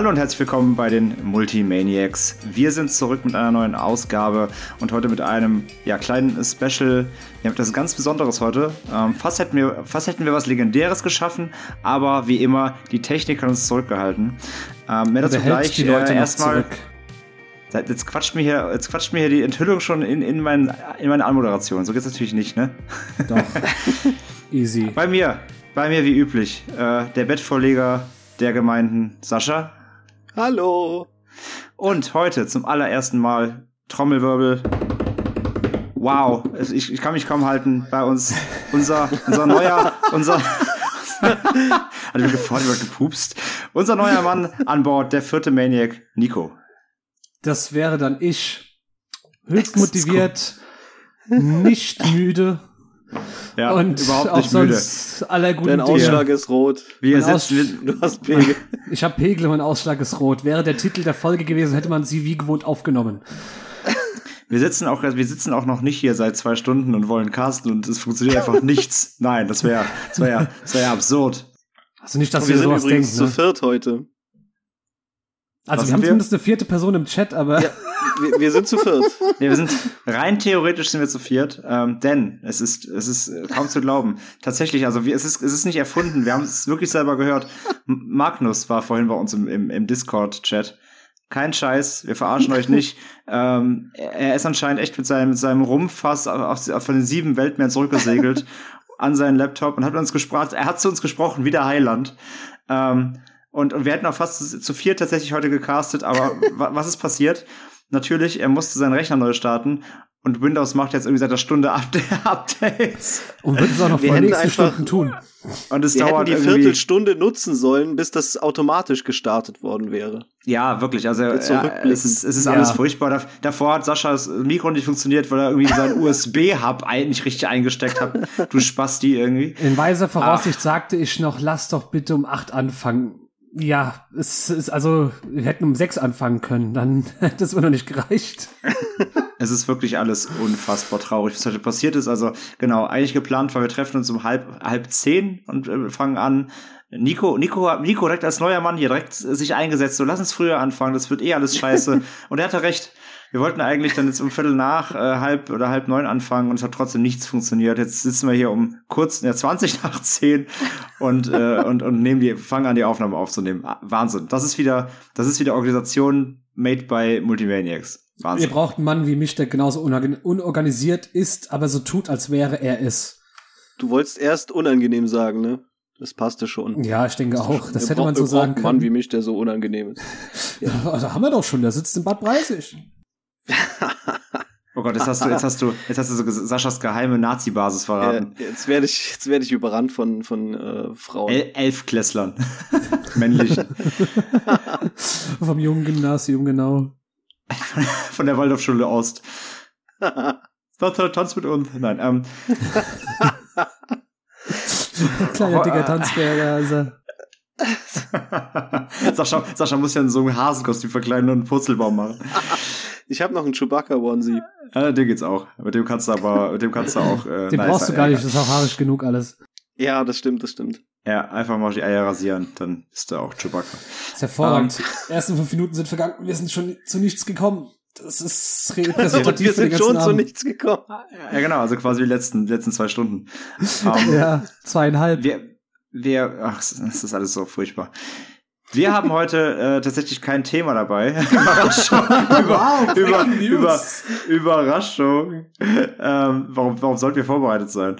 Hallo und herzlich willkommen bei den Multimaniacs. Wir sind zurück mit einer neuen Ausgabe und heute mit einem ja, kleinen Special. Ja, das ist ganz Besonderes heute. Ähm, fast, hätten wir, fast hätten wir was Legendäres geschaffen, aber wie immer, die Technik hat uns zurückgehalten. Ähm, mehr dazu gleich. Die Leute äh, erstmal. Jetzt quatscht mir hier, jetzt quatscht mir hier die Enthüllung schon in, in, mein, in meine Anmoderation. So geht's natürlich nicht, ne? Doch. Easy. Bei mir, bei mir wie üblich, äh, der Bettvorleger der Gemeinden Sascha. Hallo. Und heute zum allerersten Mal Trommelwirbel. Wow, ich, ich kann mich kaum halten bei uns. Unser, unser neuer, unser. Hat mir gefreut, über gepupst. Unser neuer Mann an Bord, der vierte Maniac, Nico. Das wäre dann ich. Höchst motiviert, nicht müde ja, und überhaupt nicht auch sonst müde. aller guten Dein Ausschlag ist rot. Wir sitzen, du hast Pegel. Ich habe Pegel, mein Ausschlag ist rot. Wäre der Titel der Folge gewesen, hätte man sie wie gewohnt aufgenommen. Wir sitzen auch, wir sitzen auch noch nicht hier seit zwei Stunden und wollen casten und es funktioniert einfach nichts. Nein, das wäre, das wäre ja, das wäre absurd. Also nicht, dass wir, wir sind sowas übrigens denken. zu viert heute. Also Was wir haben wir? zumindest eine vierte Person im Chat, aber. Ja, wir, wir, sind zu viert. Nee, wir sind rein theoretisch sind wir zu viert, ähm, denn es ist es ist kaum zu glauben. Tatsächlich, also wir, es ist es ist nicht erfunden. Wir haben es wirklich selber gehört. Magnus war vorhin bei uns im, im, im Discord-Chat. Kein Scheiß, wir verarschen euch nicht. Ähm, er ist anscheinend echt mit seinem, mit seinem Rumpfass von den sieben Weltmeeren zurückgesegelt an seinen Laptop und hat uns gesprochen. Er hat zu uns gesprochen, wie der Heiland. Ähm, und, und wir hätten auch fast zu, zu vier tatsächlich heute gecastet, aber was ist passiert? Natürlich, er musste seinen Rechner neu starten und Windows macht jetzt irgendwie seit einer Stunde Updates. Und wird es auch noch wir vor nächsten Stunden tun. Und es wir dauert hätten die Viertelstunde nutzen sollen, bis das automatisch gestartet worden wäre. Ja, wirklich. Also ja, es ist, es ist ja. alles furchtbar. Davor hat Saschas Mikro nicht funktioniert, weil er irgendwie seinen USB-Hub nicht richtig eingesteckt hat. Du Spasti irgendwie. In weiser Voraussicht Ach. sagte ich noch, lass doch bitte um acht anfangen. Ja, es ist also, wir hätten um sechs anfangen können, dann hätte es mir noch nicht gereicht. es ist wirklich alles unfassbar traurig, was heute passiert ist. Also, genau, eigentlich geplant war, wir treffen uns um halb, halb zehn und äh, fangen an. Nico, Nico, Nico direkt als neuer Mann hier direkt sich eingesetzt, so lass uns früher anfangen, das wird eh alles scheiße. und er hatte recht. Wir wollten eigentlich dann jetzt um Viertel nach, äh, halb oder halb neun anfangen und es hat trotzdem nichts funktioniert. Jetzt sitzen wir hier um kurz, ja, 20 nach zehn und, äh, und, und nehmen die, fangen an, die Aufnahme aufzunehmen. Ah, Wahnsinn. Das ist wieder, das ist wieder Organisation made by Multimaniacs. Wahnsinn. Ihr braucht einen Mann wie mich, der genauso unorganisiert ist, aber so tut, als wäre er es. Du wolltest erst unangenehm sagen, ne? Das passte schon. Ja, ich denke auch. Das hätte man so sagen können. Mann wie mich, der so unangenehm ist. Ja, also haben wir doch schon. Der sitzt in Bad Breisig. oh Gott, jetzt hast du, jetzt hast du, jetzt hast du so Saschas geheime Nazi-Basis verraten. Äh, jetzt werde ich, jetzt werde ich überrannt von, von äh, Frauen. El Elfklässlern. Männlichen. Vom jungen Gymnasium, genau. von der Waldorfschule Ost. Tanz mit uns. Nein, ähm. Kleiner dicker Tanzberger, also. Sascha, Sascha muss ja in so einem Hasenkostüm verkleiden und einen Purzelbaum machen. Ich habe noch einen Chewbacca-Onesie. Ja, den geht's auch. Mit dem kannst du aber, mit dem kannst du auch. Äh, den nice brauchst du gar nicht, das ist auch haarig genug alles. Ja, das stimmt, das stimmt. Ja, einfach mal die Eier rasieren, dann ist er auch Chewbacca. Das ist hervorragend. Um, ähm, die ersten fünf Minuten sind vergangen, wir sind schon zu nichts gekommen. Das ist repräsentativ Wir sind schon Abend. zu nichts gekommen. Ja, genau, also quasi die letzten, letzten zwei Stunden. Um, ja, zweieinhalb. Wir, wir, ach, das ist alles so furchtbar. Wir haben heute äh, tatsächlich kein Thema dabei. Überraschung. wow, über, über, Überraschung. Ähm, warum, warum sollten wir vorbereitet sein?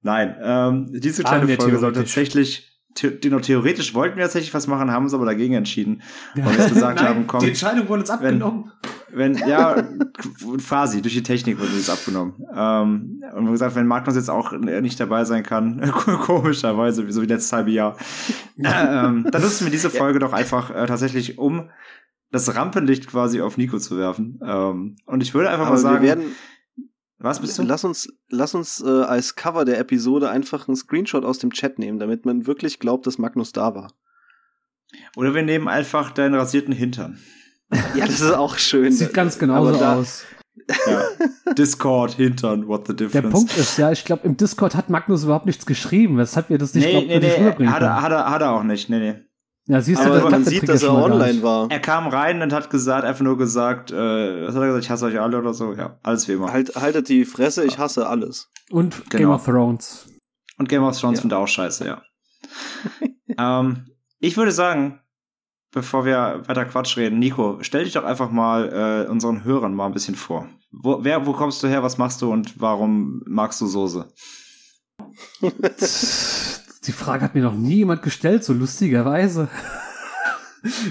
Nein, ähm, diese kleine Folge soll tatsächlich the theoretisch wollten wir tatsächlich was machen, haben uns aber dagegen entschieden. Weil wir gesagt Nein, haben, komm. Die Entscheidung wurde uns abgenommen. Wenn, wenn ja, quasi, durch die Technik wurde uns abgenommen. Ähm, und wir haben gesagt, wenn Magnus jetzt auch nicht dabei sein kann, komischerweise, so wie letztes halbe Jahr, ähm, dann nutzen wir diese Folge doch einfach äh, tatsächlich, um das Rampenlicht quasi auf Nico zu werfen. Ähm, und ich würde einfach aber mal sagen. Was bist du? Lass uns, lass uns äh, als Cover der Episode einfach einen Screenshot aus dem Chat nehmen, damit man wirklich glaubt, dass Magnus da war. Oder wir nehmen einfach deinen rasierten Hintern. Ja, das ist auch schön. Sieht ganz genauso da, aus. Ja. Discord, Hintern, what the difference. Der Punkt ist ja, ich glaube, im Discord hat Magnus überhaupt nichts geschrieben, weshalb wir das nicht nee, glaub, nee, nee, hat er, hat, er, hat er auch nicht, nee, nee. Ja, siehst du, Aber das man sieht, Trick dass er online war. Er kam rein und hat gesagt, einfach nur gesagt, äh, was hat er gesagt, ich hasse euch alle oder so. Ja, alles wie immer. Halt, haltet die Fresse, ich hasse alles. Und Game Genau. of Thrones. Und Game of Thrones Ja. findet er auch scheiße, ja. ähm, ich würde sagen, bevor wir weiter Quatsch reden, Nico, stell dich doch einfach mal äh, unseren Hörern mal ein bisschen vor. Wo, wer, wo kommst du her, was machst du und warum magst du Soße? Die Frage hat mir noch nie jemand gestellt, so lustigerweise.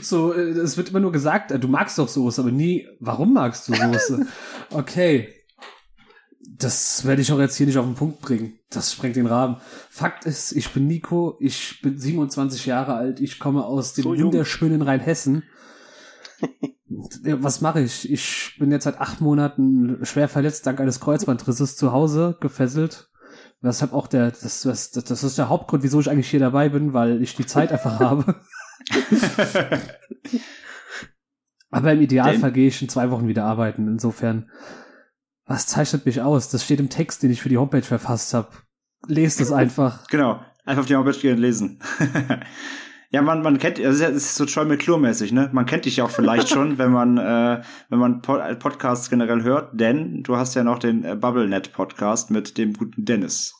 So, äh, es wird immer nur gesagt, äh, du magst doch Soße, aber nie, warum magst du Soße? Okay. Das werde ich auch jetzt hier nicht auf den Punkt bringen. Das sprengt den Rahmen. Fakt ist, ich bin Nico, ich bin 27 Jahre alt, ich komme aus dem So wunderschönen Rheinhessen. Was mache ich? Ich bin jetzt seit acht Monaten schwer verletzt dank eines Kreuzbandrisses zu Hause gefesselt. Weshalb auch der, das, das, das ist der Hauptgrund, wieso ich eigentlich hier dabei bin, weil ich die Zeit einfach habe. Aber im Idealfall gehe ich in zwei Wochen wieder arbeiten. Insofern, was zeichnet mich aus? Das steht im Text, den ich für die Homepage verfasst habe. Lest es einfach. Genau, einfach auf die Homepage gehen und lesen. ja, man, man kennt, das ist, ja, das ist so Troy McClure-mäßig, ne? Man kennt dich ja auch vielleicht schon, wenn man, äh, wenn man Pod Podcasts generell hört, denn du hast ja noch den äh, BubbleNet-Podcast mit dem guten Dennis.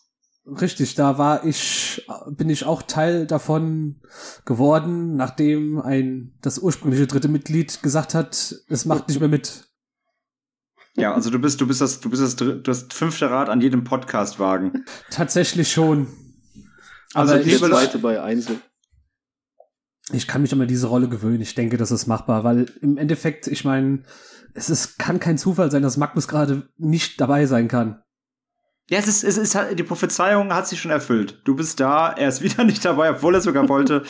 Richtig, da war ich, bin ich auch Teil davon geworden, nachdem ein, das ursprüngliche dritte Mitglied gesagt hat, es macht nicht mehr mit. Ja, also du bist, du bist das, du bist das, du hast fünfte Rad an jedem Podcastwagen. Tatsächlich schon. Also Aber Der ich, liebe zweite bei Einzel. Ich kann mich an diese Rolle gewöhnen. Ich denke, das ist machbar, weil im Endeffekt, ich meine, es ist, kann kein Zufall sein, dass Magnus gerade nicht dabei sein kann. Ja, es ist, es ist, die Prophezeiung hat sich schon erfüllt. Du bist da, er ist wieder nicht dabei, obwohl er sogar wollte.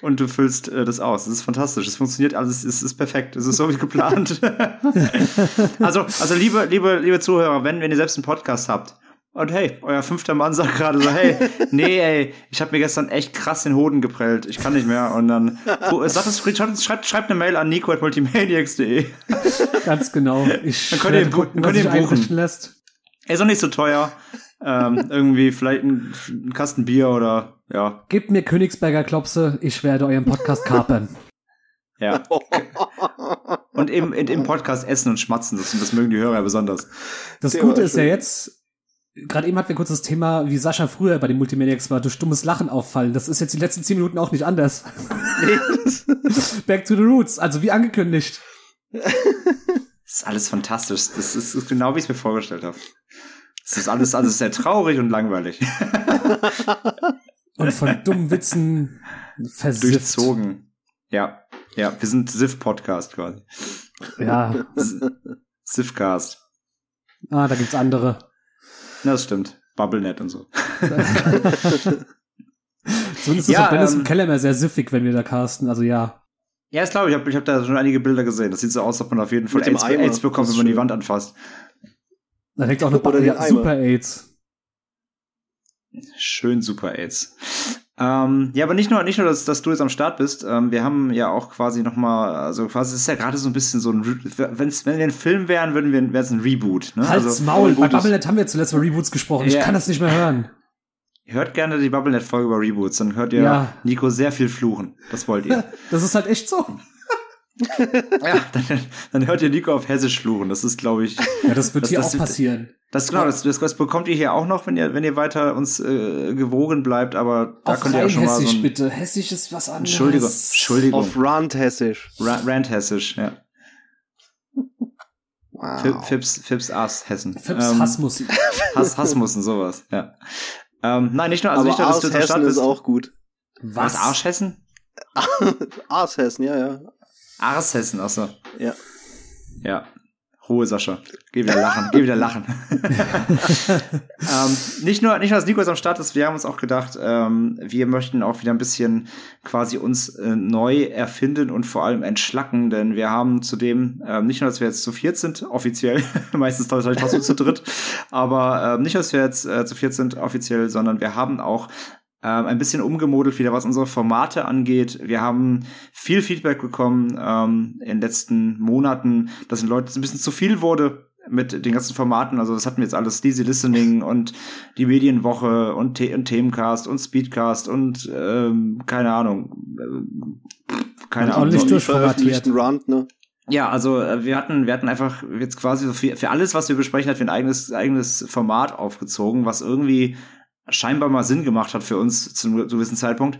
Und du füllst äh, das aus. Das ist fantastisch. Es funktioniert alles, es ist perfekt. Es ist so wie geplant. also, also liebe, liebe, liebe Zuhörer, wenn, wenn ihr selbst einen Podcast habt und hey, euer fünfter Mann sagt gerade so, hey, nee, ey, ich habe mir gestern echt krass den Hoden geprellt. Ich kann nicht mehr. Und dann so, sagt es, schreibt, schreibt, schreibt eine Mail an nico.multimaniacs.de. Ganz genau. Ich Dann könnt ihr werde ihn bu- gucken, könnt ihr buchen. lässt. Er ist auch nicht so teuer. ähm, irgendwie vielleicht ein, ein Kasten Bier oder ja, Gebt mir Königsberger Klopse, ich werde euren Podcast kapern. ja. Und im, im Podcast essen und schmatzen, das, das mögen die Hörer ja besonders. Das Der Gute ist ja jetzt, gerade eben hatten wir kurz das Thema, wie Sascha früher bei den Multimaniacs war, durch dummes Lachen auffallen. Das ist jetzt die letzten zehn Minuten auch nicht anders. Back to the roots, also wie angekündigt. Das ist alles fantastisch. Das ist, ist genau, wie ich es mir vorgestellt habe. Es ist alles, alles sehr traurig und langweilig. Und von dummen Witzen versifft. Durchzogen. Ja. Ja, wir sind Sif-Podcast quasi. Ja, Sifcast. ah, da gibt's andere. Na, das stimmt. BubbleNet und so. Zumindest Ja, ist auch Dennis ähm, im Keller immer sehr siffig, wenn wir da casten, also ja. Ja, ich glaube, ich habe ich hab da schon einige Bilder gesehen. Das sieht so aus, als ob man auf jeden Fall AIDS. AIDS bekommt, Das wenn man die. Wand anfasst. Da hängt auch eine Oder ba den ja, Eimer. Super AIDS. Schön Super AIDS. Ähm, ja, aber nicht nur, nicht nur, dass, dass du jetzt am Start bist. Ähm, wir haben ja auch quasi noch mal, also quasi, es ist ja gerade so ein bisschen so ein, wenn's, wenn wir ein Film wären, würden wir, wäre es ein Reboot. Ne? Halt's also, Maul, bei Bubblenet haben wir zuletzt über Reboots gesprochen. Ich Ja. kann das nicht mehr hören. Hört gerne die BubbleNet-Folge über Reboots, dann hört ihr Ja. Nico sehr viel fluchen. Das wollt ihr. Das ist halt echt so. Ja, dann, dann hört ihr Nico auf Hessisch fluchen. Das ist, glaube ich, Ja, das wird Das- hier das- auch passieren. das genau, das, das, das bekommt ihr hier auch noch, wenn ihr, wenn ihr weiter uns äh, gewogen bleibt, aber da Auf könnt ihr auch schon mal so hessisch ein, bitte. Hessisch ist was anderes. Entschuldigung, Entschuldigung. Auf Rand Hessisch. Ra Rand Hessisch, ja. Wow. Fip- Fips, Fips Ass Hessen. Fips Ähm, Hassmusik. Hass, Hassmussen, sowas, ja. Ähm, nein, nicht nur, also Aber nicht nur, dass du Hessen ist bist. auch gut. Was? Arschhessen? Ars Hessen, ja, ja. Arshessen, achso. Ja. Ja. Ruhe, Sascha. Geh wieder lachen, geh wieder lachen. ähm, nicht nur, nicht nur, dass Nico jetzt am Start ist, wir haben uns auch gedacht, ähm, wir möchten auch wieder ein bisschen quasi uns äh, neu erfinden und vor allem entschlacken, denn wir haben zudem, ähm, nicht nur, dass wir jetzt zu viert sind, offiziell, meistens tatsächlich trotzdem zu dritt, aber ähm, nicht, dass wir jetzt äh, zu viert sind, offiziell, sondern wir haben auch ähm, ein bisschen umgemodelt wieder, was unsere Formate angeht. Wir haben viel Feedback bekommen ähm, in den letzten Monaten, dass den Leuten ein bisschen zu viel wurde mit den ganzen Formaten. Also das hatten wir jetzt alles, Sleazy Listening und die Medienwoche und, The und Themencast und Speedcast und ähm, keine Ahnung, äh, keine Und Ahnung. durchformatiert. veröffentlichten Rant, ne? Ja, also äh, wir hatten, wir hatten einfach jetzt quasi so für, für alles, was wir besprechen, hat wir ein eigenes, eigenes Format aufgezogen, was irgendwie scheinbar mal Sinn gemacht hat für uns zu einem gewissen Zeitpunkt.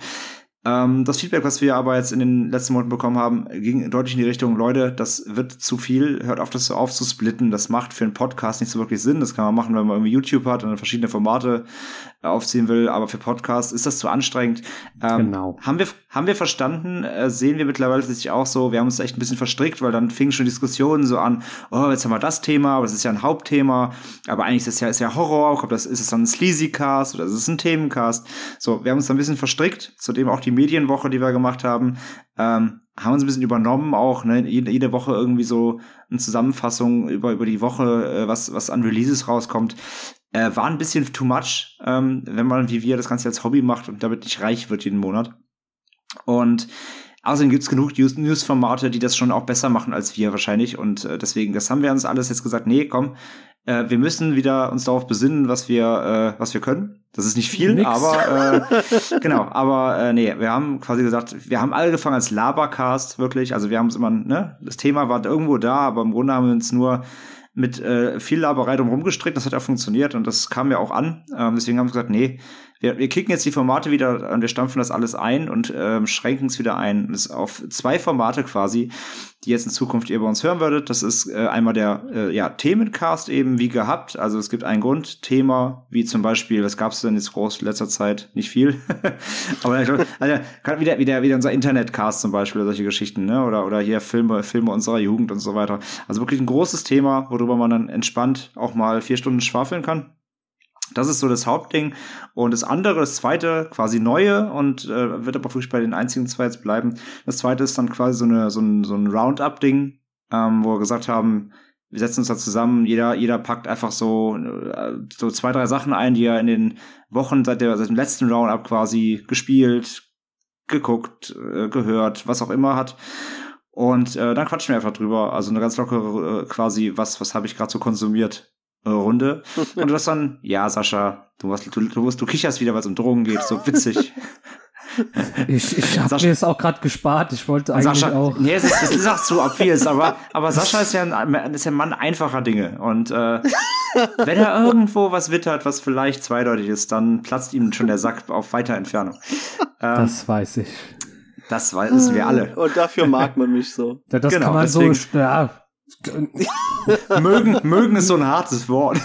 Ähm, das Feedback, was wir aber jetzt in den letzten Monaten bekommen haben, ging deutlich in die Richtung, Leute, das wird zu viel, hört auf, das so aufzusplitten. Das macht für einen Podcast nicht so wirklich Sinn. Das kann man machen, wenn man irgendwie YouTube hat und dann verschiedene Formate äh, aufziehen will, aber für Podcasts ist das zu anstrengend. Ähm, Genau. Haben wir, haben wir verstanden, äh, sehen wir mittlerweile sich auch so, wir haben uns echt ein bisschen verstrickt, weil dann fingen schon Diskussionen so an, oh, jetzt haben wir das Thema, aber es ist ja ein Hauptthema, aber eigentlich ist es ja, ist ja Horror, ob das, ist es dann ein Sleazy Cast oder ist es ein Themencast? So, wir haben uns da ein bisschen verstrickt, zudem auch die Medienwoche, die wir gemacht haben, ähm, haben uns ein bisschen übernommen auch, ne, jede, Woche irgendwie so eine Zusammenfassung über, über die Woche, äh, was, was an Releases rauskommt. Äh, war ein bisschen too much, ähm, wenn man wie wir das Ganze als Hobby macht und damit nicht reich wird jeden Monat. Und außerdem gibt's genug News- News-Formate, die das schon auch besser machen als wir wahrscheinlich. Und äh, deswegen, das haben wir uns alles jetzt gesagt, nee, komm, äh, wir müssen wieder uns darauf besinnen, was wir, äh, was wir können. Das ist nicht viel, Nix. aber äh, genau, aber äh, nee, wir haben quasi gesagt, wir haben angefangen als Labercast, wirklich. Also wir haben es immer, ne, das Thema war irgendwo da, aber im Grunde haben wir uns nur mit äh, viel Laberei drum rumgestrickt. Das hat auch funktioniert und das kam ja auch an. Ähm, deswegen haben wir gesagt, nee, wir, wir kicken jetzt die Formate wieder und wir stampfen das alles ein und ähm, schränken es wieder ein. Das ist auf zwei Formate quasi, die jetzt in Zukunft ihr bei uns hören würdet. Das ist äh, einmal der äh, ja, Themencast eben wie gehabt. Also es gibt ein Grundthema, wie zum Beispiel, was gab es denn jetzt groß in letzter Zeit? Nicht viel. Aber ich glaub, also, wieder, wieder, wieder unser Internetcast zum Beispiel, solche Geschichten, ne? Oder, oder hier Filme, Filme unserer Jugend und so weiter. Also wirklich ein großes Thema, worüber man dann entspannt auch mal vier Stunden schwafeln kann. Das ist so das Hauptding. Und das andere, das zweite, quasi neue und äh, wird aber wirklich bei den einzigen zwei jetzt bleiben. Das zweite ist dann quasi so, eine, so ein, so ein Roundup-Ding, ähm, wo wir gesagt haben, wir setzen uns da zusammen, jeder, jeder packt einfach so, äh, so zwei, drei Sachen ein, die er in den Wochen seit, der, seit dem letzten Roundup quasi gespielt, geguckt, äh, gehört, was auch immer hat. Und äh, dann quatschen wir einfach drüber. Also eine ganz lockere äh, quasi, was, was habe ich gerade so konsumiert, Runde. Und du hast dann, ja, Sascha, du, hast, du, du, du kicherst wieder, weil es um Drogen geht, so witzig. Ich, ich habe Sascha- mir es auch gerade gespart. Ich wollte eigentlich Sascha, auch. nee, es ist, es ist auch zu obvious, aber, aber Sascha ist ja, ein, ist ja ein Mann einfacher Dinge. Und äh, wenn er irgendwo was wittert, was vielleicht zweideutig ist, dann platzt ihm schon der Sack auf weiter Entfernung. Ähm, das, Das weiß ich. das wissen wir alle. Und dafür mag man mich so. Ja, das Genau, kann man deswegen- so. Ja, Mögen, mögen ist so ein hartes Wort.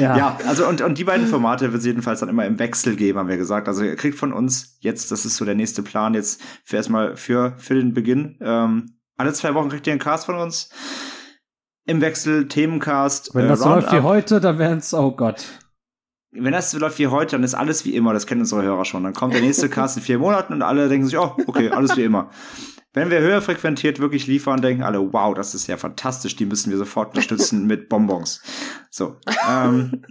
ja. Ja, also und, und die beiden Formate wird es jedenfalls dann immer im Wechsel geben, haben wir gesagt. Also ihr kriegt von uns jetzt, das ist so der nächste Plan jetzt für erstmal für, für den Beginn. Ähm, alle zwei Wochen kriegt ihr einen Cast von uns. Im Wechsel, Themencast. Wenn äh, das so läuft wie heute, dann wären es, oh Gott. Wenn das so läuft wie heute, dann ist alles wie immer. Das kennen unsere Hörer schon. Dann kommt der nächste Cast in vier Monaten und alle denken sich, oh, okay, alles wie immer. Wenn wir höher frequentiert wirklich liefern, denken alle, wow, das ist ja fantastisch, die müssen wir sofort unterstützen mit Bonbons. So. Ähm,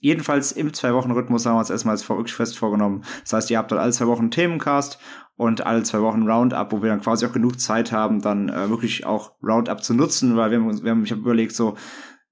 jedenfalls im Zwei-Wochen-Rhythmus haben wir uns erstmal als fest vorgenommen. Das heißt, ihr habt dann alle zwei Wochen einen Themencast und alle zwei Wochen Roundup, wo wir dann quasi auch genug Zeit haben, dann äh, wirklich auch Roundup zu nutzen, weil wir haben uns, wir haben, ich habe überlegt, so,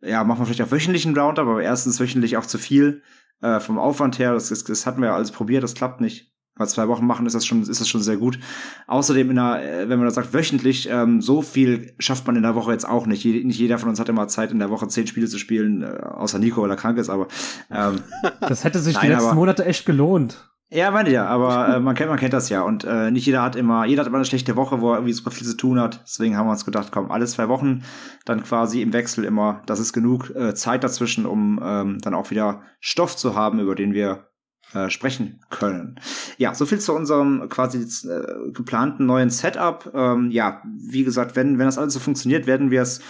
ja, machen wir vielleicht auch wöchentlichen Roundup, aber erstens wöchentlich auch zu viel äh, vom Aufwand her. Das, das, das hatten wir ja alles probiert, das klappt nicht. Bei zwei Wochen machen ist das schon, ist das schon sehr gut. Außerdem, in einer, äh, wenn man das sagt, wöchentlich, ähm, so viel schafft man in der Woche jetzt auch nicht. Je, nicht jeder von uns hat immer Zeit, in der Woche zehn Spiele zu spielen, äh, außer Nico, weil er krank ist, aber ähm, Das hätte sich die Nein, letzten aber- Monate echt gelohnt. ja, meine ich ja, aber äh, man kennt, man kennt das ja. Und äh, nicht jeder hat immer, jeder hat immer eine schlechte Woche, wo er irgendwie super viel zu tun hat. Deswegen haben wir uns gedacht, komm, alle zwei Wochen dann quasi im Wechsel immer, das ist genug äh, Zeit dazwischen, um ähm, dann auch wieder Stoff zu haben, über den wir äh, sprechen können. Ja, so viel zu unserem quasi äh, geplanten neuen Setup. Ähm, ja, wie gesagt, wenn, wenn das alles so funktioniert, werden wir es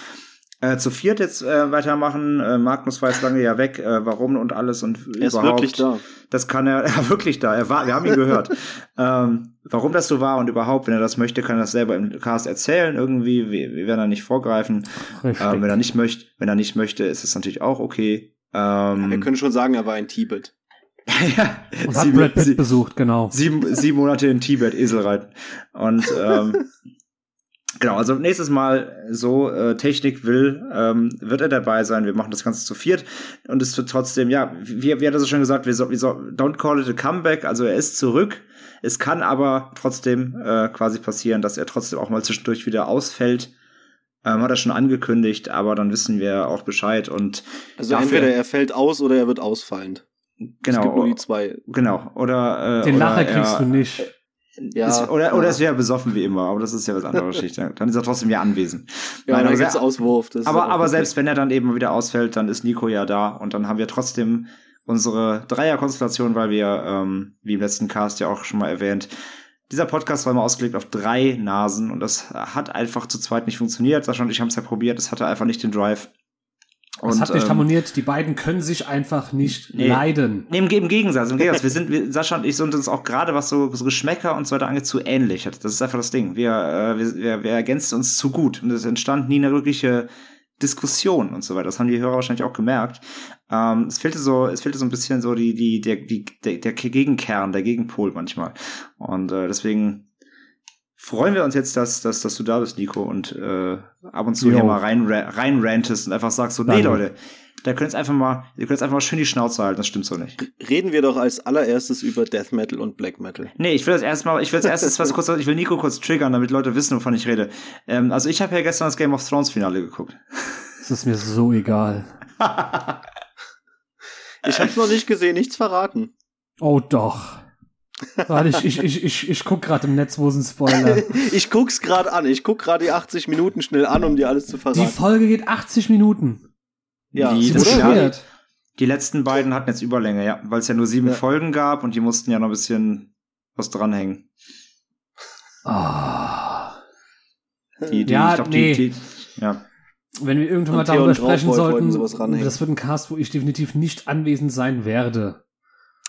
äh, zu viert jetzt äh, weitermachen. Äh, Magnus war jetzt lange ja weg, äh, warum und alles und Er ist überhaupt. wirklich da. Das kann er, er war wirklich da. Er war, wir haben ihn gehört. ähm, warum das so war und überhaupt, wenn er das möchte, kann er das selber im Cast erzählen. Irgendwie, wir, wir werden da nicht vorgreifen. Ähm, wenn er nicht möchte, wenn er nicht möchte, ist es natürlich auch okay. Ähm, Wir können schon sagen, er war in Tibet. ja, Und hat sieben, Brad Pitt sie, besucht, genau. sieben, sieben Monate in Tibet Esel reiten. Und ähm, Genau, also nächstes Mal, so äh, Technik will, ähm, wird er dabei sein. Wir machen das Ganze zu viert und es wird trotzdem, ja, wie, wie hat er so schon gesagt, wir so, wir so, don't call it a comeback, also er ist zurück. Es kann aber trotzdem äh, quasi passieren, dass er trotzdem auch mal zwischendurch wieder ausfällt. Ähm, hat er schon angekündigt, aber dann wissen wir auch Bescheid und Also entweder er fällt aus oder er wird ausfallend. Es genau, gibt nur die zwei. genau, oder äh, Den oder Lacher kriegst er, du nicht. Ja, ist, oder, ja. oder es wäre besoffen wie immer, aber das ist ja was anderes Geschichte. Dann ist er trotzdem ja anwesend. Ja, Nein, dann aber sehr- Auswurf. Das ist aber, aber okay. selbst wenn er dann eben wieder ausfällt, dann ist Nico ja da und dann haben wir trotzdem unsere Dreierkonstellation, weil wir, ähm, wie im letzten Cast ja auch schon mal erwähnt, dieser Podcast war immer ausgelegt auf drei Nasen und das hat einfach zu zweit nicht funktioniert. Sascha und ich haben es ja probiert, es hatte einfach nicht den Drive. Es hat nicht ähm, harmoniert. Die beiden können sich einfach nicht Nee. leiden. Nee, im, Im Gegensatz, im Gegensatz. Wir sind, wir, Sascha und ich sind uns auch gerade, was so, so Geschmäcker und so weiter angeht, zu ähnlich. Das ist einfach das Ding. Wir, äh, wir, wir, wir ergänzen uns zu gut. Und es entstand nie eine wirkliche Diskussion und so weiter. Das haben die Hörer wahrscheinlich auch gemerkt. Ähm, es fehlte so, es fehlte so ein bisschen so die, die, der, die, der, der Gegenkern, der Gegenpol manchmal. Und äh, deswegen freuen wir uns jetzt, dass, dass, dass du da bist, Nico, und äh, ab und zu Jo. hier mal rein, rein rantest und einfach sagst so, nee. Leute, da könnt ihr einfach mal, ihr könnt jetzt einfach mal schön die Schnauze halten, das stimmt so nicht. Reden wir doch als allererstes über Death Metal und Black Metal. Nee, ich will das erstmal, ich will als erstes was kurz, ich will Nico kurz triggern, damit Leute wissen, wovon ich rede. Ähm, also ich habe ja gestern das Game of Thrones Finale geguckt. Es ist mir so egal. Ich hab's noch nicht gesehen, nichts verraten. Oh doch. Warte, ich, ich, ich, ich, ich guck gerade im Netz, wo ist ein Spoiler. Ich guck's gerade an. Ich guck gerade die 80 Minuten schnell an, um dir alles zu Die verraten. Folge geht 80 Minuten. Ja, die, Sie das beschwert. die letzten beiden hatten jetzt Überlänge, ja, weil es ja nur sieben Ja. Folgen gab und die mussten ja noch ein bisschen was dranhängen. Ah. Die, die, Ja, ich glaub, nee. die, die, ja. Wenn wir irgendwann mal darüber sprechen sollten, das wird ein Cast, wo ich definitiv nicht anwesend sein werde.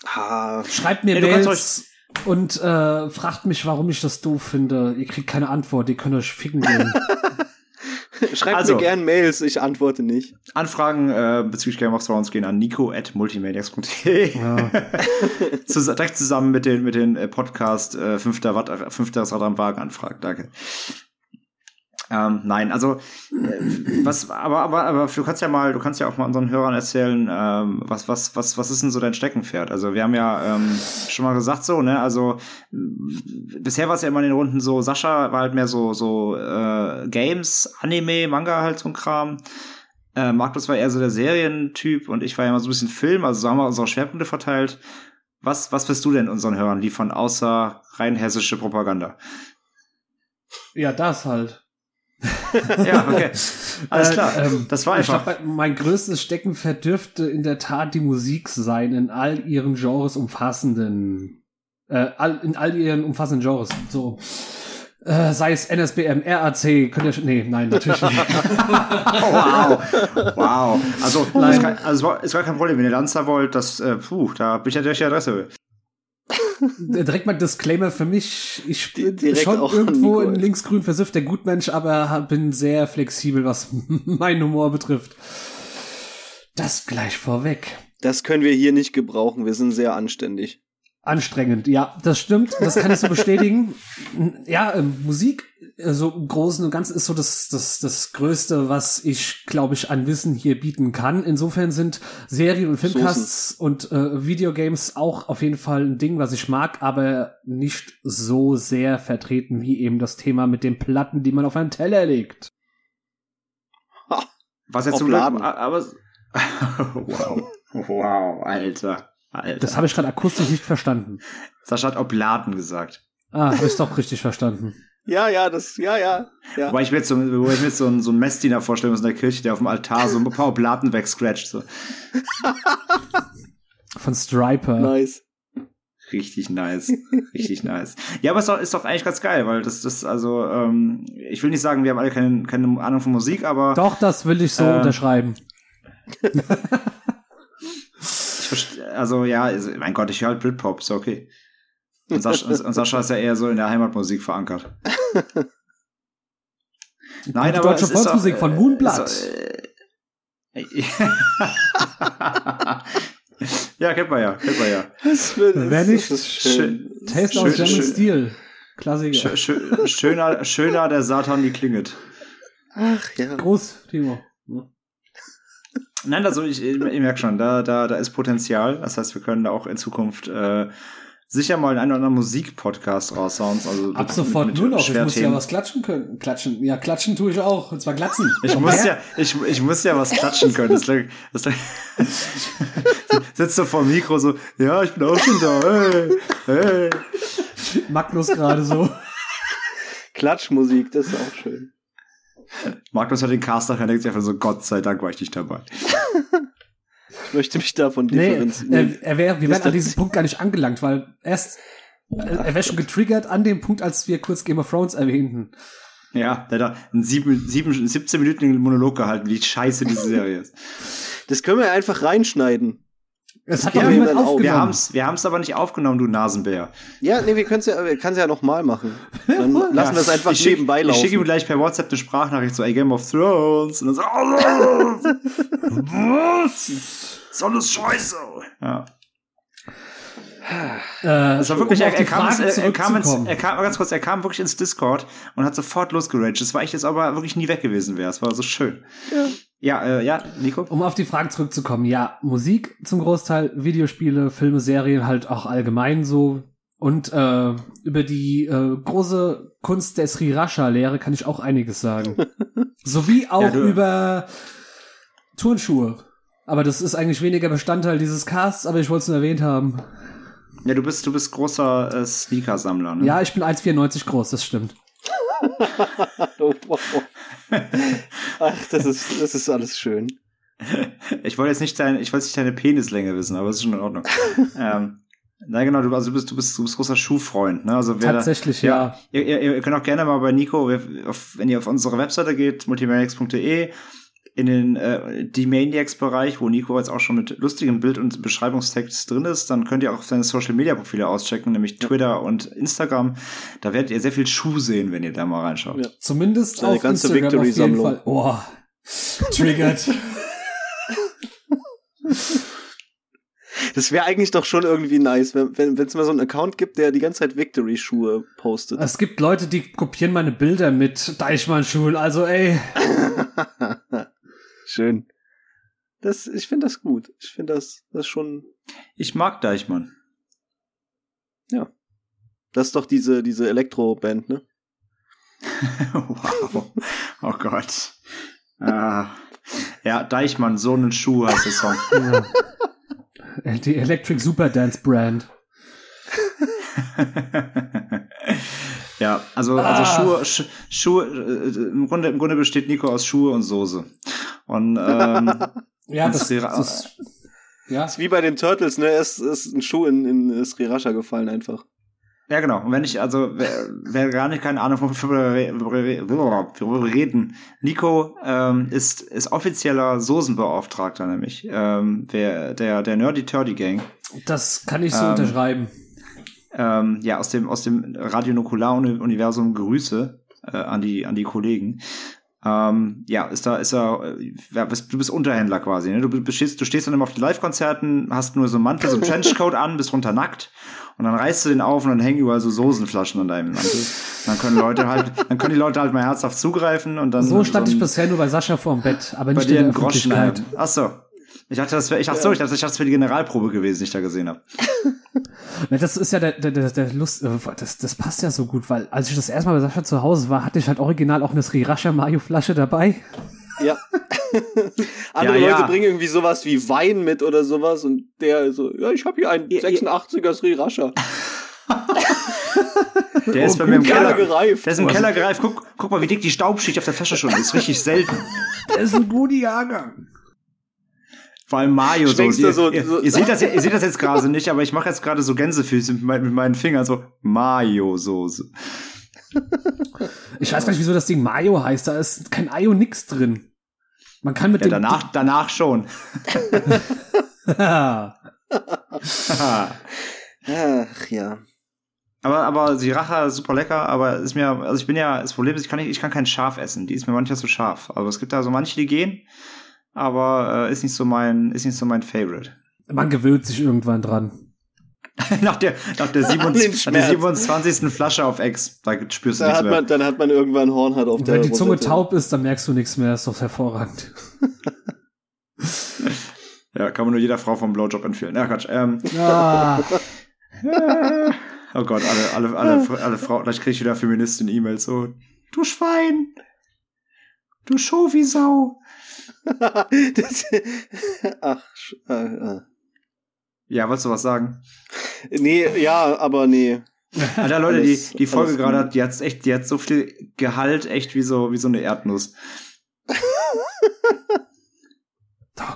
Ah, Schreibt mir Ja, du kannst Mails und äh, fragt mich, warum ich das doof finde. Ihr kriegt keine Antwort, ihr könnt euch ficken gehen. schreibt Also. mir gern Mails, ich antworte nicht. Anfragen äh, bezüglich Game of Thrones gehen an nico.multimaniacs.de. ja. Zus direkt zusammen mit den, mit den äh, Podcast äh, fünfter, Watt, äh, fünfter Rad am Wagen anfragen. Danke. Ähm, nein, also äh, was, aber, aber, aber du kannst ja mal, du kannst ja auch mal unseren Hörern erzählen, ähm, was, was, was, was ist denn so dein Steckenpferd? Also wir haben ja ähm, schon mal gesagt so, ne? Also bisher war es ja immer in den Runden so, Sascha war halt mehr so, so äh, Games, Anime, Manga halt so ein Kram. Äh, Markus war eher so der Serientyp und ich war ja immer so ein bisschen Film, also so haben wir unsere Schwerpunkte verteilt. Was, was wirst du denn unseren Hörern liefern, außer rein hessische Propaganda? ja, das halt. Ja, okay. Alles Äh, klar. ähm, das war Ich einfach. glaube, mein größtes Steckenpferd dürfte in der Tat die Musik sein, in all ihren Genres umfassenden, äh, all, in all ihren umfassenden Genres. So, äh, sei es NSBM, RAC, könnt ihr, sch- nee, nein, natürlich nicht. Oh, wow. Wow. Also, Nein. ist, kein, also es war, ist gar kein Problem. Wenn ihr Lanzer wollt, das, äh, puh, da bin ich ja durch die Adresse. Direkt mal Disclaimer für mich. Ich bin Direkt schon irgendwo Nico. in linksgrün versifft der Gutmensch, aber bin sehr flexibel, was meinen Humor betrifft. Das gleich vorweg. Das können wir hier nicht gebrauchen, wir sind sehr anständig. Anstrengend, ja, das stimmt, das kann ich so bestätigen. Ja, ähm, Musik, äh, so im Großen und Ganzen ist so das, das, das Größte, was ich, glaube ich, an Wissen hier bieten kann. Insofern sind Serien und Filmcasts und äh, Videogames auch auf jeden Fall ein Ding, was ich mag, aber nicht so sehr vertreten wie eben das Thema mit den Platten, die man auf einen Teller legt. Was jetzt zum Glück, Obladen. aber, wow. Wow, Alter. Alter. Das habe ich gerade akustisch nicht verstanden. Sascha hat Obladen gesagt. Ah, habe ich doch richtig verstanden. Ja, ja, das, ja, ja. ja. Wobei ich mir jetzt so, wobei ich mir jetzt so, einen, so einen Messdiener vorstellen muss in der Kirche, der auf dem Altar so ein paar Obladen wegscratcht. So. Von Striper. Nice. Richtig nice. Richtig nice. Ja, aber es ist doch, ist doch eigentlich ganz geil, weil das, das, also, ähm, ich will nicht sagen, wir haben alle keine, keine Ahnung von Musik, aber Doch, das will ich so Äh, unterschreiben. also ja, also, mein Gott, ich höre halt Britpop, ist okay. Und Sascha, und Sascha ist ja eher so in der Heimatmusik verankert. Nein, aber deutsche Volksmusik von äh, Moonblood. ist doch, äh, ja, kennt man ja, kennt man ja. Das wird, Wer nicht? das ist schön. Taste Schön, aus German schön. Steel. Klassiker. Schö schö schöner, schöner der Satan die klinget. Ach ja. Groß, Timo. Nein, also ich, ich, ich merke schon, da, da, da ist Potenzial. Das heißt, wir können da auch in Zukunft äh, sicher mal einen oder anderen Musikpodcast raushauen. Also Ab sofort nur noch. Ich muss ja was klatschen können. Klatschen. Ja, klatschen tue ich auch. Und zwar glatzen. Ich muss ja, ich, ich muss ja was klatschen können. Das, das, sitzt du vor dem Mikro so, ja, ich bin auch schon da. Hey, hey. Magnus gerade so. Klatschmusik, das ist auch schön. Magnus hat den Cast nachher denkt sich einfach so, Gott sei Dank war ich nicht dabei. Ich möchte mich davon Nee, differenzieren. er, er wär, wir wären an diesem Punkt gar nicht angelangt, weil erst, er wäre schon getriggert an dem Punkt, als wir kurz Game of Thrones erwähnten. Ja, der hat da einen sieben, sieben, 17 Minuten Monolog gehalten, wie scheiße diese Serie ist. Das können wir einfach reinschneiden. Es hat doch auch. aufgenommen. Wir wir haben's aber nicht aufgenommen, du Nasenbär. Ja, nee, wir können es ja, ja nochmal machen. Dann lassen wir es einfach ich schick, nebenbei Ich laufen. schicke ihm gleich per WhatsApp eine Sprachnachricht so, ey, Game of Thrones. Und dann so, was? Ist alles scheiße. Ja. Äh, Das war wirklich, um er, er, kam, ins- er, kam ins, er kam, ganz kurz, er kam wirklich ins Discord und hat sofort losgeraged. Das war ich jetzt aber wirklich nie weg gewesen wäre. Es war so schön. Ja, äh, ja, Nico? Um auf die Frage zurückzukommen, ja, Musik zum Großteil, Videospiele, Filme, Serien halt auch allgemein so. Und äh, über die äh, große Kunst der Sriracha-Lehre kann ich auch einiges sagen. Sowie auch Ja, über Turnschuhe. Aber das ist eigentlich weniger Bestandteil dieses Casts, aber ich wollte es nur erwähnt haben. Ja, du bist, du bist großer äh, Sneaker-Sammler, ne? Ja, ich bin 1,94 groß, das stimmt. Ach, das ist, das ist alles schön. Ich wollte jetzt nicht deine, ich wollte nicht deine Penislänge wissen, aber es ist schon in Ordnung. ähm, na genau, du, also du bist, du bist, du bist großer Schuhfreund, ne? Also wer Tatsächlich, da, ja. Ihr, ihr, ihr könnt auch gerne mal bei Nico, wenn ihr auf unsere Webseite geht, multimaniacs.de, in den äh, die Maniacs-Bereich, wo Nico jetzt auch schon mit lustigem Bild und Beschreibungstext drin ist, dann könnt ihr auch seine Social-Media-Profile auschecken, nämlich Twitter und Instagram. Da werdet ihr sehr viel Schuh sehen, wenn ihr da mal reinschaut. Ja. Zumindest Seine auf ganze Instagram auf jeden Victory-Sammlung. Fall. Oh, triggert. Das wäre eigentlich doch schon irgendwie nice, wenn wenn es mal so einen Account gibt, der die ganze Zeit Victory-Schuhe postet. Es gibt Leute, die kopieren meine Bilder mit Deichmann-Schuhen. Also, ey, Schön. Das, ich finde das gut. Ich finde das, das schon. Ich mag Deichmann. Das ist doch diese, diese Elektro-Band, ne? wow. Oh Gott. Ah. Ja, Deichmann, so einen Schuh heißt der Song. ja. die Electric Super Dance Brand. ja, also, also Ah. Schuhe, Sch Schuhe, äh, im Grunde, im Grunde besteht Nico aus Schuhe und Soße. Und, ähm, Ja, das, Srira- das ja. ist wie bei den Turtles, ne? Es ist ein Schuh in, in Sriracha gefallen einfach. ja genau. Und wenn ich, also, wer, wer gar nicht keine Ahnung von worüber wir reden, Nico ähm, ist, ist offizieller Soßenbeauftragter, nämlich. Ähm, der, der, der Nerdy Turdy Gang. Das kann ich so Ähm, unterschreiben. ähm, ja, aus dem, aus dem Radionukular-Universum Grüße äh, an, die, an die Kollegen. Ähm, ja, ist da, ist da, äh, ja, du bist Unterhändler quasi, ne? Du, bist, stehst, du stehst dann immer auf den Live-Konzerten, hast nur so einen Mantel, so einen Trenchcoat an, bist runter nackt und dann reißt du den auf und dann hängen überall so Soßenflaschen an deinem Mantel. Dann können Leute halt, dann können die Leute halt mal herzhaft zugreifen und dann. So stand ein- ich bisher nur bei Sascha vorm Bett, aber bei nicht dir in der Groschen. Öffentlichkeit. Ach so. Ich dachte, das wäre, ich dachte so, ich dachte, ich dachte, das wäre die Generalprobe gewesen, die ich da gesehen habe. Das ist ja der, der, der, der Lust, äh, das, das passt ja so gut, weil als ich das erste Mal bei Sascha zu Hause war, hatte ich halt original auch eine Sriracha Mayo Flasche dabei. Ja. Andere Ja, ja. Leute bringen irgendwie sowas wie Wein mit oder sowas und der so, ja, ich habe hier einen Ja, ja. 86er Sriracha. Der ist Oh, bei mir im Keller Keller gereift. Der ist im? Keller gereift. Guck, guck mal, wie dick die Staubschicht auf der Flasche schon ist. Richtig selten. Das ist ein guter Jahrgang. Vor allem Mayo so. Ihr, so- ihr, so- ihr, seht das, ihr seht das jetzt gerade nicht, aber ich mache jetzt gerade so Gänsefüße mit, mein- mit meinen Fingern so Mayo-Soße. Ich weiß gar nicht, wieso das Ding Mayo heißt. Da ist kein Ayo nix drin. Man kann mit Ja, dem danach, danach schon. Ach ja. aber, aber die Rache ist super lecker, aber ist mir, also ich bin ja, das Problem ist, ich kann nicht, ich kann kein Schaf essen. Die ist mir manchmal zu scharf. Also es gibt da so manche, die gehen, aber äh, ist nicht so mein, ist nicht so mein Favorite. Man gewöhnt sich irgendwann dran. nach der, nach der, An den 27, nach der Schmerz. 27. Flasche auf Ex. Da spürst du Da nichts hat mehr. man, dann hat man irgendwann Hornhaut auf Und der wenn die Zunge Rosette. taub ist, dann merkst du nichts mehr. Ist doch hervorragend. Ja, kann man nur jeder Frau vom Blowjob empfehlen. Ja, Quatsch. Ähm, Ah, oh Gott, alle, alle, alle, alle Frauen, vielleicht kriege ich wieder Feministin-E-Mails so. Du Schwein! Du Schofi-Sau! das, ach, äh, äh. Ja, wolltest du was sagen? Nee, ja, aber nee. Alter, Leute, Alles- die, die Folge gerade hat, die hat echt, die hat so viel Gehalt, echt wie so, wie so eine Erdnuss. oh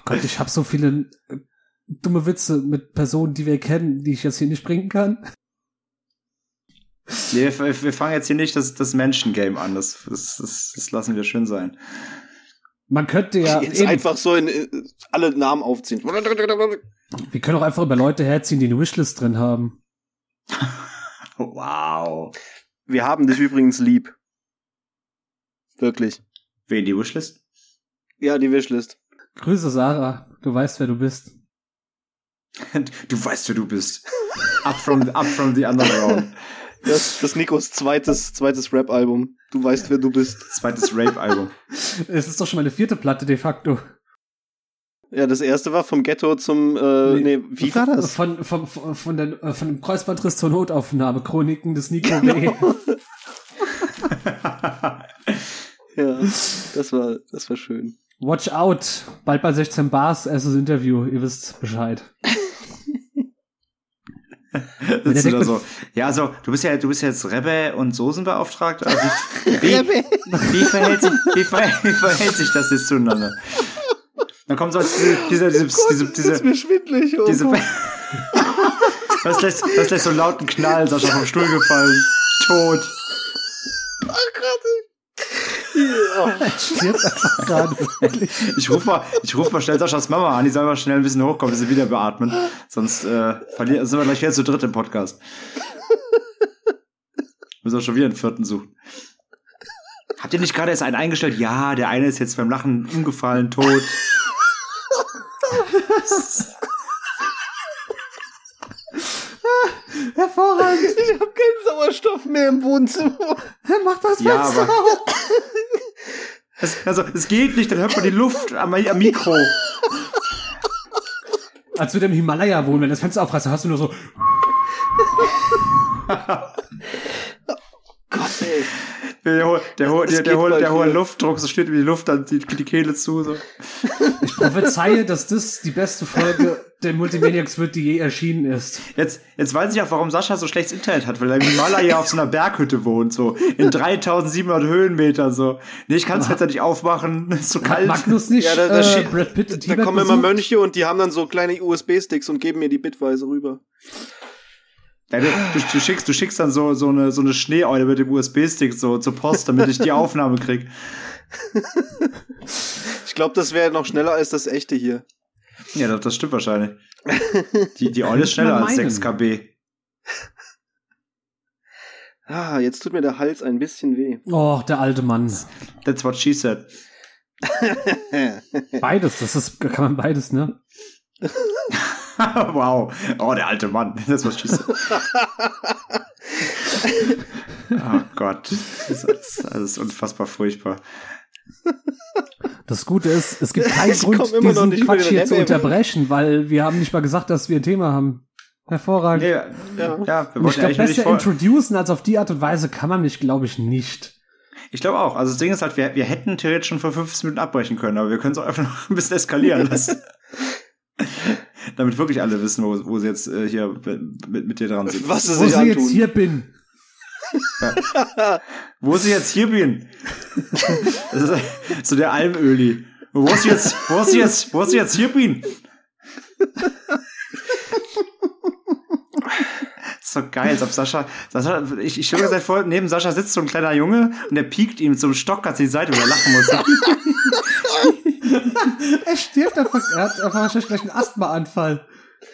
Gott, ich habe so viele äh, dumme Witze mit Personen, die wir kennen, die ich jetzt hier nicht bringen kann. Nee, wir, wir fangen jetzt hier nicht das, das Menschen-Game an. Das, das, das, das lassen wir schön sein. Man könnte ja Jetzt eben, einfach so in, äh, alle Namen aufziehen. wir können auch einfach über Leute herziehen, die eine Wishlist drin haben. Wow. Wir haben dich übrigens lieb. Wirklich. Wen die Wishlist? Ja, die Wishlist. Grüße Sarah, du weißt, wer du bist. Du weißt, wer du bist. Up from, up from the underground. Das, das Nikos zweites, zweites Rap-Album. Du weißt, wer du bist. Zweites Rape-Album. Es ist doch schon meine vierte Platte de facto. Ja, das erste war vom Ghetto zum, äh, nee, wie war das? Von, von, von, von, der, äh, von dem Kreuzbandriss zur Notaufnahme, Chroniken des Nico Genau. W. Ja, das war, das war schön. Watch out, bald bei 16 Bars, erstes Interview, ihr wisst Bescheid. Sitzt du da so. Ja, also, du bist ja, du bist ja jetzt Rebbe und Soßenbeauftragter. Also, wie, wie, verhält sich, wie, ver, wie verhält sich das jetzt zueinander? Dann kommt so diese, diese, diese, diese, das ist diese, mir schwindlig. Oh diese, Gott. was lässt, was lässt so einen lauten Knall, Sascha vom Stuhl gefallen, tot. Oh Gott. Ja. Stirbt einfach gerade. wirklich. Ich ruf mal, ich ruf mal schnell Saschas Mama an, die soll mal schnell ein bisschen hochkommen, dass sie wieder beatmen. Sonst äh, verlieren, sind wir gleich wieder zu dritt im Podcast. Müssen wir schon wieder einen vierten suchen. Habt ihr nicht gerade erst einen eingestellt? Ja, der eine ist jetzt beim Lachen umgefallen, tot. Hervorragend. Ich habe keinen Sauerstoff mehr im Wohnzimmer. Mach das Ja, Fenster aber- auf. Es, also, es geht nicht, dann hört man die Luft am, am Mikro. Als wir im Himalaya wohnen, wenn das Fenster aufreißt, dann hast du nur so, Gott, ey. Der, hohe- der, hohe- der, der, hohe- der hohe. Luftdruck, so steht wie die Luft, dann die, die Kehle zu. So. ich prophezeie, dass das die beste Folge der Multimaniacs wird, die je erschienen ist. Jetzt, jetzt weiß ich auch, warum Sascha so schlechtes Internet hat, weil er im Himalaya auf so einer Berghütte wohnt, so in 3700 Höhenmetern, so. Nee, ich kann das Fenster nicht aufmachen, ist so kalt. Magnus nicht Ja, da- da äh, Brad Pitt Da kommen immer besucht? Mönche und die haben dann so kleine USB-Sticks und geben mir die bitweise rüber. Ja, du, du, du, schickst, du schickst dann so, so eine, so eine Schneeeule mit dem USB-Stick so zur Post, damit ich die Aufnahme krieg. Ich glaube, das wäre noch schneller als das echte hier. Ja, das, das stimmt wahrscheinlich. Die, die Eule ist schneller als meinen. 6 KB. Ah, jetzt tut mir der Hals ein bisschen weh. Oh, der alte Mann. That's what she said. Beides, das ist, kann man beides, ne? wow. Oh, der alte Mann. That's what she said. oh Gott. Das ist alles unfassbar furchtbar. Das Gute ist, es gibt keinen Grund, diesen Quatsch hier zu unterbrechen, weil wir haben nicht mal gesagt, dass wir ein Thema haben. Hervorragend. Ja, Ja. ja wir ich glaube, besser introducen als auf die Art und Weise kann man mich, glaube ich, nicht. Ich glaube auch. Also das Ding ist halt, wir, wir hätten theoretisch schon vor 15 Minuten abbrechen können, aber wir können es auch einfach noch ein bisschen eskalieren lassen. Damit wirklich alle wissen, wo, wo sie jetzt äh, hier mit, mit, mit dir dran sind. Was sie Wo sich ich jetzt antun. hier bin. Wo sie jetzt hier bin. Das ist so der Almöli. Wo ist jetzt, wo ist jetzt, wo ist jetzt hier bin? ist so geil, als ob Sascha, Sascha ich, ich stelle mir vor, neben Sascha sitzt so ein kleiner Junge und der piekt ihm einem Stock ganz die Seite, weil er lachen muss. Er stirbt einfach, er hat einfach wahrscheinlich gleich einen Asthmaanfall.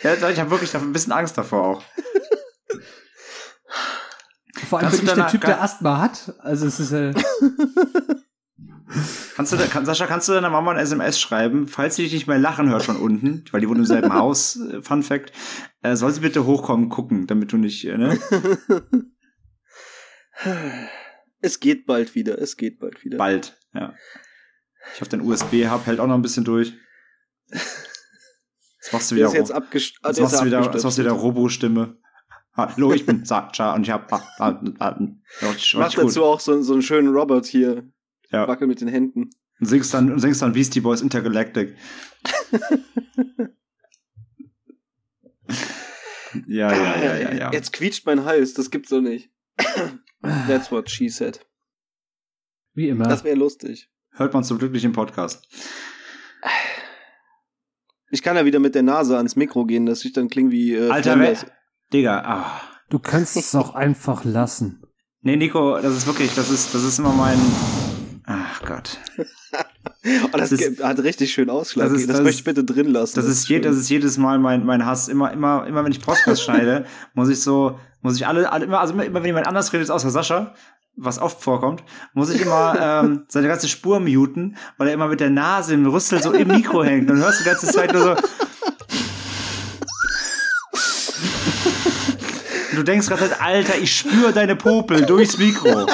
Ja, ich habe wirklich ein bisschen Angst davor auch. Vor allem bin du ich der Typ, der Asthma hat. Also es ist äh, Kannst du, da, kann, Sascha, kannst du deiner Mama ein SMS schreiben, falls sie dich nicht mehr lachen hört von unten, weil die wohnt im selben Haus, äh, Fun Fact, äh, soll sie bitte hochkommen, gucken, damit du nicht, äh, ne? Es geht bald wieder, es geht bald wieder. Bald, ja. Ich hoffe, dein USB-Hub hält auch noch ein bisschen durch. Jetzt machst du wieder, Der ist jetzt abgest ah, ist machst du wieder, abgestürzt. machst du wieder Robo-Stimme. Hallo, ich bin Sascha und ich hab, mach dazu auch so, so einen schönen Robert hier. Ja. Wackel mit den Händen. Und singst dann, und singst dann Beastie Boys Intergalactic. ja, ja, ja, ja, ja. Jetzt quietscht mein Hals, das gibt's doch nicht. That's what she said. Wie immer. Das wäre lustig. Hört man zum glücklichen Podcast. Ich kann ja wieder mit der Nase ans Mikro gehen, dass ich dann klinge wie äh, Alter, wer, Digga, ah. Du kannst es auch einfach lassen. Nee, Nico, das ist wirklich, das ist, das ist immer mein, ach Gott. Oh, das, Das ist- hat richtig schön Ausschlag. das ist- das das möchte ich bitte drin lassen. Das ist, je, das ist jedes Mal mein, mein Hass. Immer, immer, immer, wenn ich Podcast schneide, muss ich so, muss ich alle, alle immer, also immer, immer wenn jemand anders redet, außer Sascha, was oft vorkommt, muss ich immer ähm, seine ganze Spur muten, weil er immer mit der Nase im Rüssel so im Mikro hängt und hörst die ganze Zeit nur so. Du denkst gerade, Alter, ich spüre deine Popel durchs Mikro.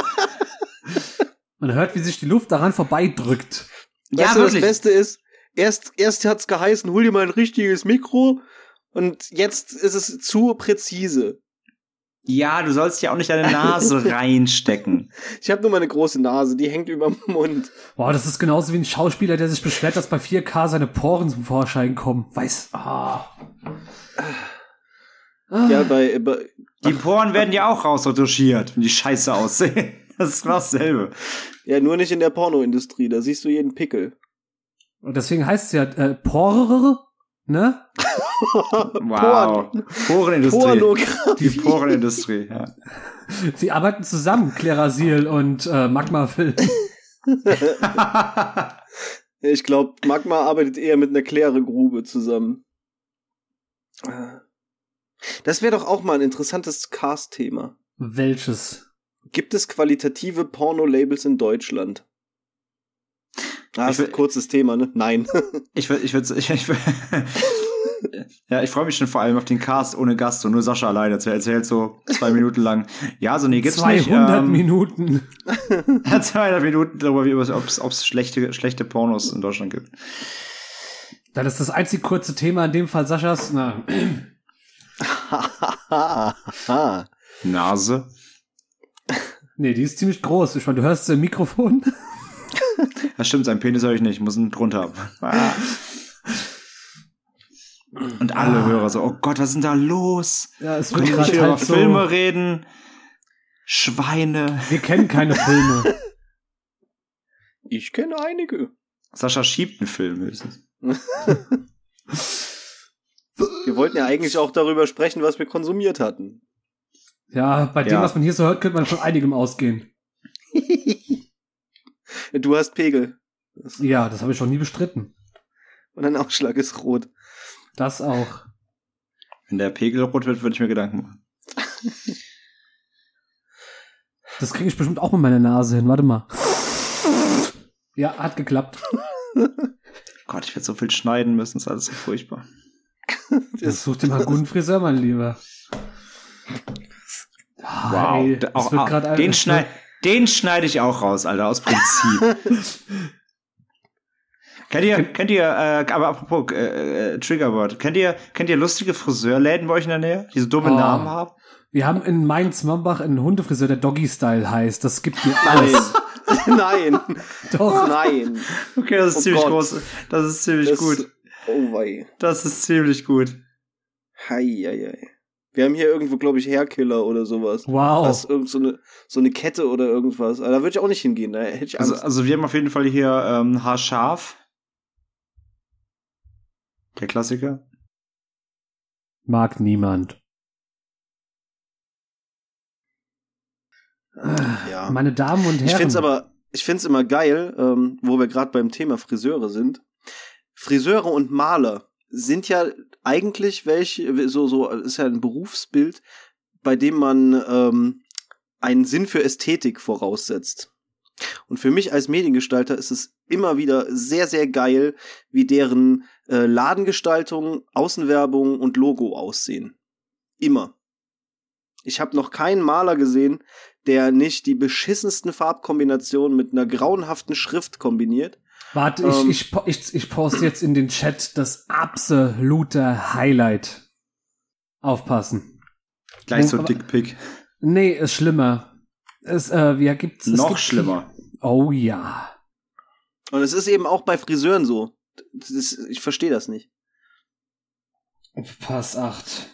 Man hört, wie sich die Luft daran vorbeidrückt. Weißt du, das Beste ist, erst, erst hat's geheißen, hol dir mal ein richtiges Mikro und jetzt ist es zu präzise. Ja, du sollst ja auch nicht deine Nase reinstecken. Ich habe nur meine große Nase, die hängt über dem Mund. Boah, das ist genauso wie ein Schauspieler, der sich beschwert, dass bei 4K seine Poren zum Vorschein kommen. Weiß. Ah. Ah. Ja, bei, bei Die Poren werden ja auch rausretuschiert, wenn die scheiße aussehen. Das ist genau dasselbe. ja, nur nicht in der Pornoindustrie, da siehst du jeden Pickel. Und deswegen heißt es ja äh, Porer, ne? Wow. Porenindustrie. Pornografie. Die Porenindustrie, ja. Sie arbeiten zusammen, Klerasil und äh, Magmafilm. Ich glaube, Magma arbeitet eher mit einer Kläregrube zusammen. Das wäre doch auch mal ein interessantes Cast-Thema. Welches? Gibt es qualitative Porno-Labels in Deutschland? Ah, Ich ist ein kurzes Thema, ne? Nein. Ich würde, ich würde, ich, ich, ja, ich freue mich schon vor allem auf den Cast ohne Gast und nur Sascha alleine. Er erzählt so zwei Minuten lang. Ja, so nee, gibt's 200 nicht. Ähm, Minuten. 200 Minuten darüber, wie ob es, ob es schlechte, schlechte Pornos in Deutschland gibt. Dann ist das einzig kurze Thema in dem Fall Saschas. Na, Nase. nee, die ist ziemlich groß. Ich meine, du hörst es im Mikrofon. Das stimmt, sein Penis höre ich nicht, ich muss ihn drunter haben. Ah. Und alle Ah. Hörer so, oh Gott, was ist denn da los? Ja, es Können wird wir nicht über halt so. Filme reden? Schweine. Wir kennen keine Filme. Ich kenne einige. Sascha schiebt einen Film höchstens. Wir wollten ja eigentlich auch darüber sprechen, was wir konsumiert hatten. Ja, bei dem, Ja. was man hier so hört, könnte man von einigem ausgehen. Du hast Pegel. Das- Ja, das habe ich schon nie bestritten. Und dein Ausschlag ist rot. Das auch. Wenn der Pegel rot wird, würde ich mir Gedanken machen. Das kriege ich bestimmt auch mit meiner Nase hin. Warte mal. Ja, hat geklappt. Gott, ich werde so viel schneiden müssen, ist alles so furchtbar. Das such dir mal einen guten Friseur, mein Lieber. Ah, ey, auch, wird auch, den, schneid, den schneide ich auch raus, Alter, aus Prinzip. kennt ihr, kennt ihr, äh, aber apropos äh, äh, Triggerword, kennt ihr, kennt ihr lustige Friseurläden bei euch in der Nähe, die so dumme Oh. Namen haben? Wir haben in Mainz-Mombach einen Hundefriseur, der Doggy-Style heißt. Das gibt mir alles. Nein. Doch. Nein. Okay, das ist Oh ziemlich Gott. groß. Das ist ziemlich Das, gut. Oh wei. Das ist ziemlich gut. Hei, hei, hei. Wir haben hier irgendwo, glaube ich, Hairkiller oder sowas. Wow. Das ist irgend so eine, so eine Kette oder irgendwas. Aber da würde ich auch nicht hingehen. Da hätte ich Angst. Also, also wir haben auf jeden Fall hier ähm, Haarscharf. Der Klassiker. Mag niemand. ja. Meine Damen und Herren. Ich find's aber, ich find's immer geil, ähm, wo wir gerade beim Thema Friseure sind. Friseure und Maler sind ja eigentlich welche, so, so, ist ja ein Berufsbild, bei dem man ähm, einen Sinn für Ästhetik voraussetzt. Und für mich als Mediengestalter ist es immer wieder sehr, sehr geil, wie deren äh, Ladengestaltung, Außenwerbung und Logo aussehen. Immer. Ich habe noch keinen Maler gesehen, der nicht die beschissensten Farbkombinationen mit einer grauenhaften Schrift kombiniert. Warte, Ähm. ich, ich, ich, ich poste jetzt in den Chat das absolute Highlight. Aufpassen. Gleich so Aber- Dickpick. Nee, ist schlimmer. Es, äh, wie gibt's, es Noch gibt- schlimmer. Oh ja. Und es ist eben auch bei Friseuren so. Das ist, ich verstehe das nicht. Pass 8.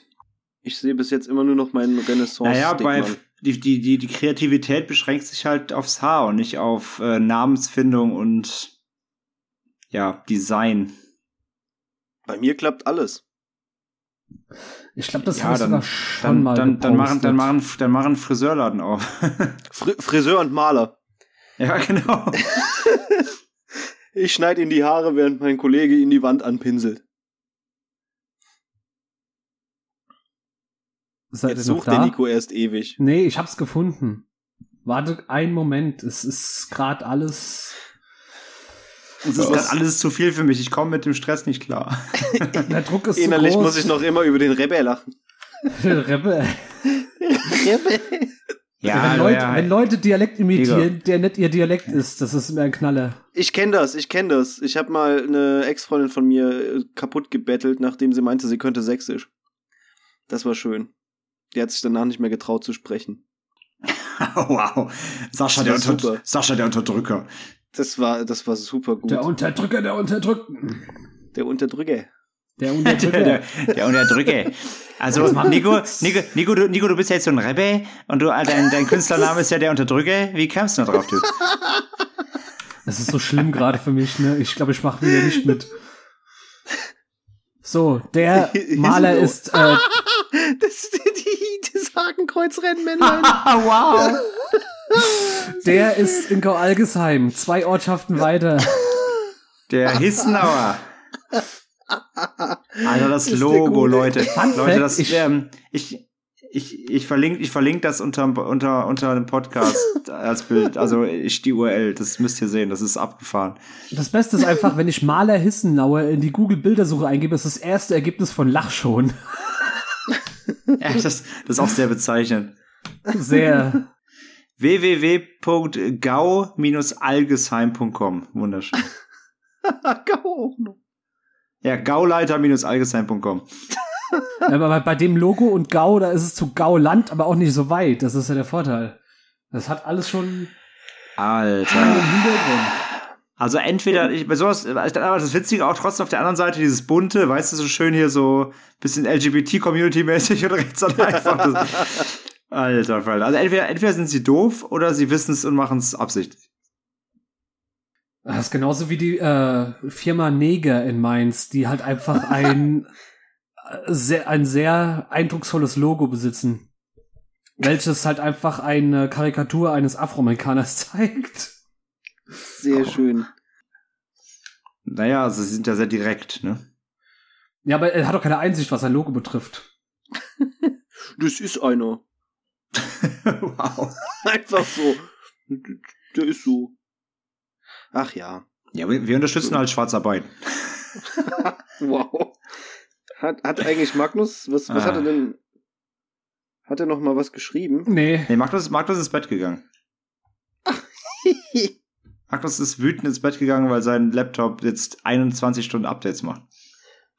Ich sehe bis jetzt immer nur noch meinen renaissance Naja, bei die, die, die, die Kreativität beschränkt sich halt aufs Haar und nicht auf äh, Namensfindung und ja, Design. Bei mir klappt alles. Ich glaube, das Ja, habe ich dann- sogar schon Dann, mal dann, dann, machen, dann, machen, dann machen Friseurladen auf. Fri Friseur und Maler. ja, genau. Ich schneide in die Haare, während mein Kollege ihn die Wand anpinselt. Seid Jetzt sucht der? Nico erst ewig. Nee, ich hab's gefunden. Warte einen Moment, es ist gerade alles. Es ist grad alles zu viel für mich. Ich komme mit dem Stress nicht klar. Der Druck ist Innerlich zu groß. muss ich noch immer über den Rebbe lachen. Rebbe. Rebbe? wenn, Leute, wenn Leute Dialekt imitieren, der nicht ihr Dialekt ist, das ist mir ein Knaller. Ich kenne das, ich kenne das. Ich habe mal eine Ex-Freundin von mir äh, kaputt gebettelt, nachdem sie meinte, sie könnte Sächsisch. Das war schön. Die hat sich danach nicht mehr getraut zu sprechen. wow. Sascha der, Unter. Sascha der Unterdrücker. Das war, das war super gut. Der Unterdrücker, der Unterdrückten. Der Unterdrücker. Der Unterdrücker. der, der Unterdrücker. Also, Nico, Nico, Nico, du, Nico, du bist ja jetzt so ein Rebbe und du, äh, dein, dein Künstlername ist ja der Unterdrücker. Wie kamst du da drauf, du? Das ist so schlimm gerade für mich, ne? Ich glaube, ich mache wieder nicht mit. So, der Maler ist äh, Das ist die, die, das Hakenkreuzrennmännlein. wow. der ist in Gau-Algesheim, zwei Ortschaften weiter. Der Hissenauer. Also das Ist Logo. Leute. Fun Leute, das, ich- ähm, ich, ich, ich verlinke, ich verlinke das unter, unter, unter dem Podcast als Bild. Also ich die URL, das müsst ihr sehen, das ist abgefahren. Das Beste ist einfach, wenn ich Maler Hissenauer in die Google-Bildersuche eingebe, ist das erste Ergebnis von Lachschon. Ja, das, das ist auch sehr bezeichnend. Sehr. www.gau-algesheim.com. Wunderschön. Gau auch noch. Ja, gauleiter-algesheim.com. Aber bei, dem Logo und Gau, da ist es zu Gauland, aber auch nicht so weit. Das ist ja der Vorteil. Das hat alles schon Alter. Also entweder, ich, bei sowas, aber das Witzige auch trotzdem auf der anderen Seite, dieses bunte, weißt du, so schön hier so bisschen LGBT-Community-mäßig oder rechts und einfach. Das, alter Fall. Also entweder, entweder sind sie doof oder sie wissen es und machen es absichtlich. Das ist genauso wie die äh, Firma Neger in Mainz, die halt einfach ein, äh, sehr, ein sehr eindrucksvolles Logo besitzen. Welches halt einfach eine Karikatur eines Afroamerikaners zeigt. Sehr schön. Naja, also sie sind ja sehr direkt, ne? Ja, aber er hat doch keine Einsicht, was sein Logo betrifft. Das ist einer. wow. Einfach so. Der ist so. Ach ja. Ja, wir, wir unterstützen halt Schwarzarbeit. Wow. Hat, hat eigentlich Magnus, was, was Ah. hat er denn? Hat er noch mal was geschrieben? Nee. Nee, Magnus, Magnus ist ins Bett gegangen. Magnus ist wütend ins Bett gegangen, weil sein Laptop jetzt 21 Stunden Updates macht.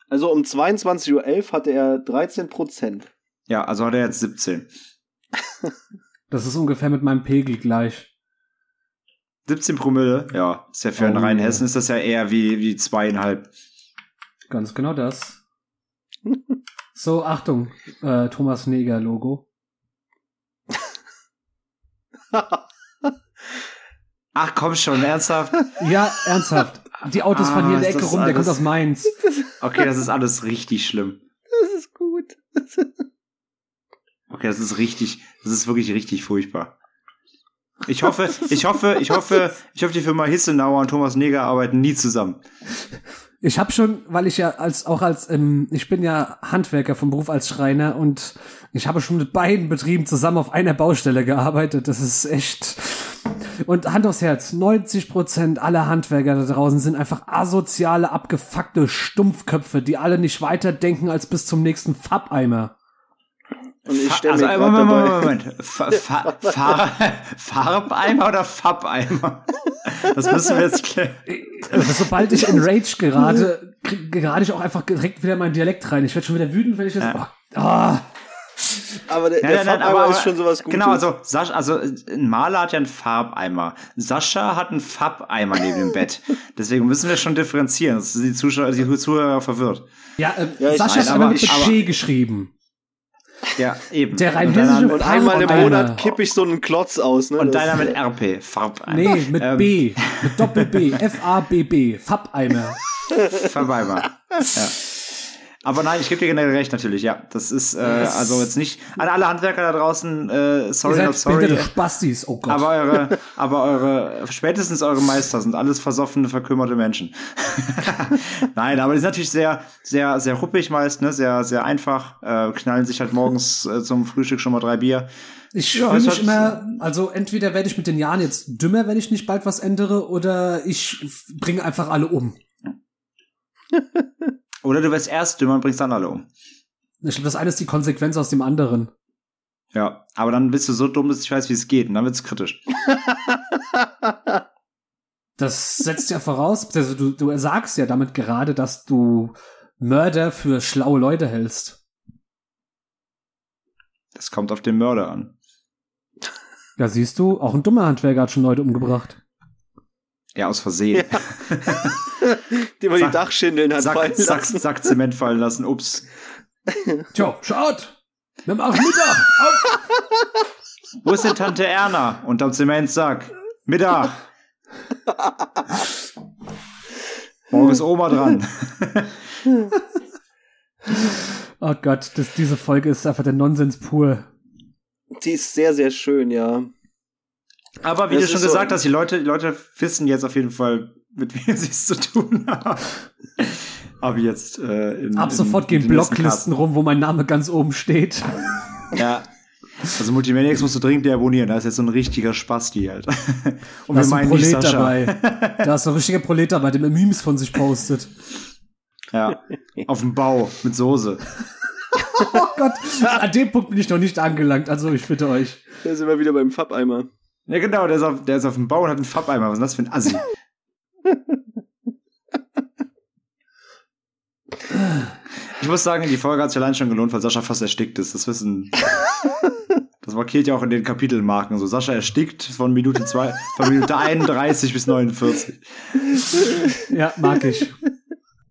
Also um 22.11 Uhr hatte er 13 Prozent. Ja, also hat er jetzt 17. Das ist ungefähr mit meinem Pegel gleich. 17 Promille, ja, ist ja für einen Oh. reinen Hessen ist das ja eher wie, wie zweieinhalb. Ganz genau das. So, Achtung, äh, Thomas Neger Logo. Ach komm schon, ernsthaft? Ja, ernsthaft. Die Autos fahren hier in der Ah, Ecke rum, der kommt alles- aus Mainz. Okay, das ist alles richtig schlimm. Das ist gut. Okay, das ist richtig, das ist wirklich richtig furchtbar. Ich hoffe, ich hoffe, ich hoffe, ich hoffe, die Firma Hissenauer und Thomas Neger arbeiten nie zusammen. Ich habe schon, weil ich ja als auch als ähm, ich bin ja Handwerker vom Beruf als Schreiner und ich habe schon mit beiden Betrieben zusammen auf einer Baustelle gearbeitet. Das ist echt Und Hand aufs Herz, 90% aller Handwerker da draußen sind einfach asoziale, abgefuckte Stumpfköpfe, die alle nicht weiterdenken als bis zum nächsten Fappeimer. Und ich stelle also, mir grad Moment, dabei, Moment, Moment. Fa Fa Fa Farbeimer oder Fappeimer? Das müssen wir jetzt klären. Also, sobald ich in Rage gerate, gerate ich auch einfach direkt wieder in meinen Dialekt rein. Ich werde schon wieder wütend, wenn ich das. Ja. Oh, ah. aber der, der Farbeimer ist schon sowas Gutes. Genau, also, Sascha, also ein Maler hat ja einen Farbeimer. Sascha hat einen Fappeimer neben dem Bett. Deswegen müssen wir schon differenzieren. Das ist die Zuschauer, die Zuhörer verwirrt. Ja, äh, Ja, Sascha nein, ist aber aber mit P geschrieben. Ja, eben. Der rein und und einmal im Farbeimer. Monat kippe ich so einen Klotz aus. Ne? und Das- deiner mit RP, Farbeimer. Nee, mit Ähm, B. Mit Doppel-B. F-A-B-B. Fappeimer. Farbeimer. ja. Aber nein, ich gebe dir generell recht natürlich, ja. Das ist äh, also jetzt nicht an alle Handwerker da draußen, äh, sorry Ihr not seid sorry. Spastis. Oh Gott. Aber eure, aber eure, spätestens eure Meister sind alles versoffene, verkümmerte Menschen. Nein, aber die sind natürlich sehr, sehr, sehr ruppig meist, ne, sehr, sehr einfach, äh, knallen sich halt morgens äh, zum Frühstück schon mal drei Bier. Ich Ja, fühle mich immer, also entweder werde ich mit den Jahren jetzt dümmer, wenn ich nicht bald was ändere, oder ich bringe einfach alle um. Oder du wirst erst dümmer und bringst dann alle um. Ich glaube, das eine ist die Konsequenz aus dem anderen. Ja, aber dann bist du so dumm, dass ich weiß, wie es geht, und dann wird's kritisch. Das setzt ja voraus, also du, du sagst ja damit gerade, dass du Mörder für schlaue Leute hältst. Das kommt auf den Mörder an. Ja, siehst du, auch ein dummer Handwerker hat schon Leute umgebracht. Ja, aus Versehen. die man Sack- die Dachschindeln hat Sack, fallen Sack, lassen. Sack Zement fallen lassen, ups. Tja, schaut! Wir machen Mittag! Auf! Wo ist denn Tante Erna? Unterm Zementsack. Mittag. Morgen ist Oma dran. Oh Gott, das, diese Folge ist einfach der Nonsens pur. Die ist sehr, sehr schön, ja. Aber wie Das du schon ist so- gesagt hast, die Leute, die Leute wissen jetzt auf jeden Fall, mit wem sie es zu tun haben. Aber jetzt äh, in, Ab in- sofort gehen in den nächsten Blocklisten rum, wo mein Name ganz oben steht. Ja. Also Multimaniacs musst du dringend deabonnieren. Da ist jetzt so ein richtiger Spasti, Alter. Und Da ist ein nicht Prolet Sascha. dabei. Da ist ein richtiger Prolet dabei, der mir Memes von sich postet. Ja. Auf dem Bau mit Soße. Oh Gott, an dem Punkt bin ich noch nicht angelangt, also ich bitte euch. Da sind wir wieder beim Fappeimer. Ja, genau, der ist auf, der ist auf dem Bau und hat einen Fappeimer. Was ist das für ein Assi? Ich muss sagen, die Folge hat sich allein schon gelohnt, weil Sascha fast erstickt ist. Das wissen. Das markiert ja auch in den Kapitelmarken so. Sascha erstickt von Minute zwei, von Minute 31 bis 49. Ja, mag ich.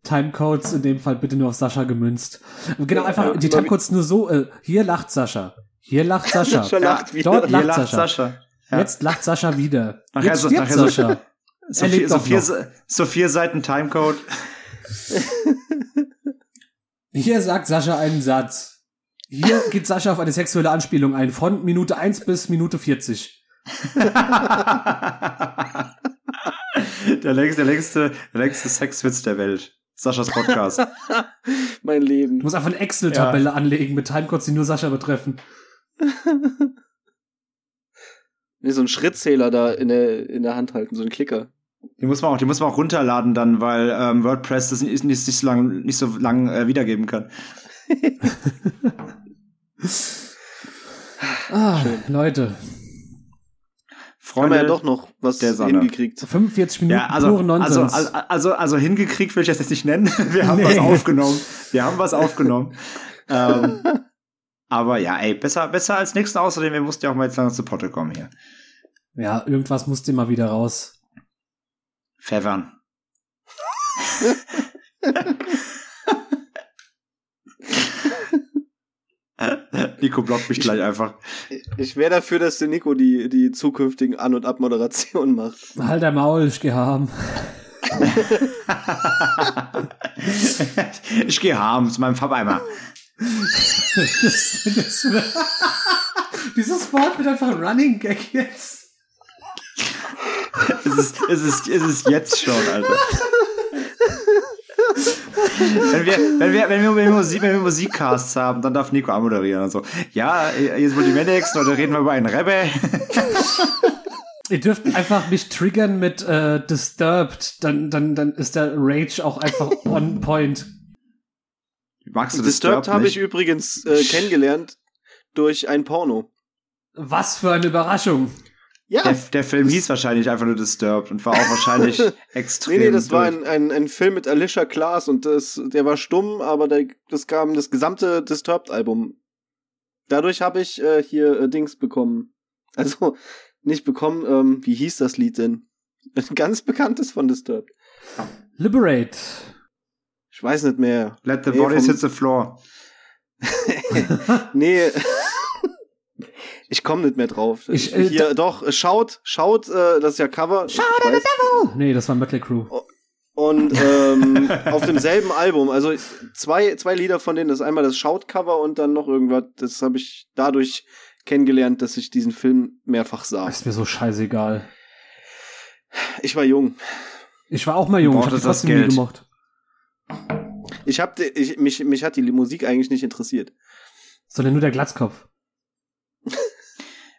Timecodes in dem Fall bitte nur auf Sascha gemünzt. Genau, einfach Ja, die Timecodes nur so, äh, hier lacht Sascha. Hier lacht Sascha. Sascha lacht wieder. Dort Hier lacht lacht Sascha. Sascha. Ja. Jetzt lacht Sascha wieder. Nachher Jetzt so- stirbt nachher so- Sascha. So vier, lebt so, vier, so vier Seiten Timecode. Hier sagt Sascha einen Satz. Hier geht Sascha auf eine sexuelle Anspielung ein, von Minute 1 bis Minute 40. der längste, der längste, der längste Sexwitz der Welt. Saschas Podcast. Mein Leben. Du musst einfach eine Excel-Tabelle anlegen mit Timecodes, die nur Sascha betreffen. Nee, so ein Schrittzähler da in der, in der Hand halten, so ein Klicker. Die muss man auch, die muss man auch runterladen dann, weil ähm, WordPress das nicht, nicht, nicht so lang, nicht so lang äh, wiedergeben kann. Ah, Leute. Haben Freunde, wir ja doch noch was der Sonne. hingekriegt. 45 Minuten ja, also, also, Nonsens. also, also, also hingekriegt will ich das jetzt nicht nennen. Wir haben Nee. was aufgenommen. Wir haben was aufgenommen. ähm, aber ja, ey, besser, besser als nichts. Außerdem, wir mussten ja auch mal jetzt langsam zu Potte kommen hier. ja, irgendwas musste immer wieder raus. Pfeffern. Nico blockt mich gleich einfach. Ich wäre dafür, dass der Nico die, die zukünftigen An- und Abmoderationen macht. Halt der Maul, ich geh haben. ich gehe harm zu meinem Farbeimer. Das, das, dieses Wort wird einfach ein Running Gag jetzt. Es ist, es ist, es ist jetzt schon, Alter. Wenn wir, wenn wir, wenn wir, wenn wir, Musik, wenn wir Musikcasts haben, dann darf Nico anmoderieren. Also, ja, jetzt Multimedics, oder reden wir über einen Rebbe. Ihr dürft einfach mich triggern mit äh, Disturbed, dann, dann, dann ist der Rage auch einfach on point. Magst du Disturbed habe ich übrigens äh, kennengelernt durch ein Porno. Was für eine Überraschung. Ja, Der, der Film hieß wahrscheinlich einfach nur Disturbed und war auch wahrscheinlich nee, extrem. nee, das war durch. ein, ein, ein Film mit Alicia Klaas und das, der war stumm, aber der, das kam das gesamte Disturbed-Album. Dadurch habe ich äh, hier äh, Dings bekommen. Also nicht bekommen, ähm, wie hieß das Lied denn? Ein ganz bekanntes von Disturbed. Liberate. Ich weiß nicht mehr. Let the Nee, bodies hit the floor. Nee. Ich komme nicht mehr drauf. Ich, äh, Hier, doch, äh, schaut, schaut, äh, das ist ja Cover. Shout Nee, das war Mötley Crew. Und ähm, auf demselben Album, also zwei, zwei Lieder von denen, das ist einmal das Shout-Cover und dann noch irgendwas, das habe ich dadurch kennengelernt, dass ich diesen Film mehrfach sah. Ist mir so scheißegal. Ich war jung. Ich war auch mal jung, ich hab das nie Geld. Ich hab, ich, mich, mich hat die Musik eigentlich nicht interessiert. Sondern nur der Glatzkopf.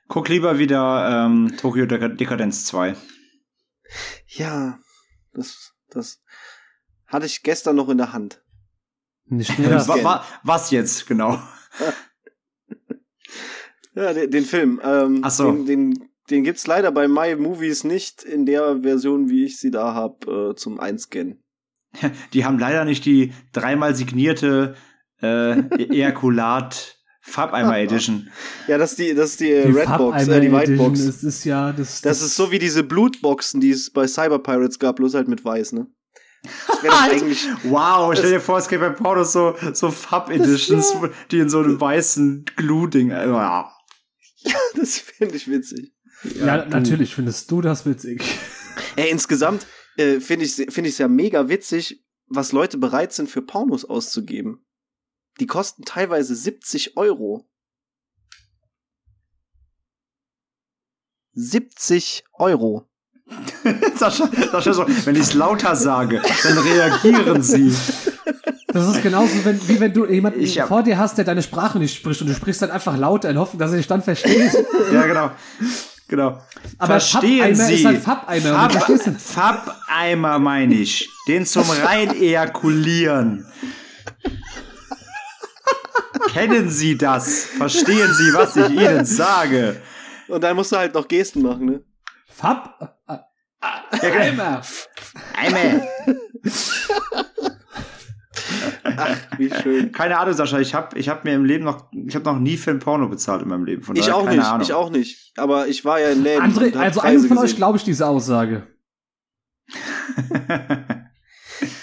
Guck lieber wieder ähm, Tokyo Dek Dekadenz 2. Ja, das, das hatte ich gestern noch in der Hand. Nicht nur das. Wa wa was jetzt, genau? Ja, den, den Film. Ähm, Ach so. Den, den, den gibt's leider bei My Movies nicht in der Version, wie ich sie da hab, äh, zum Einscannen. Die haben leider nicht die dreimal signierte äh, Ejakulat Farbeimer Edition. Ja, das ist die, das ist die, äh, Die Redbox, äh, die Edition, Whitebox. Es ist ja, das, Das ist so wie diese Blutboxen, die es bei Cyber Pirates gab, bloß halt mit weiß, ne? Das wäre doch eigentlich. Wow, stell dir vor, es gibt bei Pornos so, so Fab-Editions, die in so einem weißen Glue-Ding. äh, Ja. Das finde ich witzig. Ja, natürlich findest du das witzig. Ey, insgesamt äh, finde ich finde ich ja mega witzig, was Leute bereit sind für Pornos auszugeben. Die kosten teilweise 70 Euro. 70 Euro. Sascha, Sascha so, wenn ich es lauter sage, dann reagieren sie. Das ist genauso, wenn, wie wenn du jemanden Ich hab- vor dir hast, der deine Sprache nicht spricht und du sprichst dann einfach lauter in Hoffnung, dass er dich dann versteht. Ja, genau. Genau. Aber Verstehen Farbeimer Sie. ist halt du verstehst du? Farbeimer meine ich. Den zum rein ejakulieren. Kennen Sie das? Verstehen Sie, was ich Ihnen sage? Und dann musst du halt noch Gesten machen, ne? Ja, genau. Eimer. Einmal. Wie schön. Keine Ahnung, Sascha. Ich habe ich hab mir im Leben noch, ich habe noch nie für ein Porno bezahlt in meinem Leben. Von Ich daher auch keine nicht, Ahnung. ich auch nicht. Aber ich war ja in Läden. André, hab also einem von euch gesehen. glaube ich diese Aussage.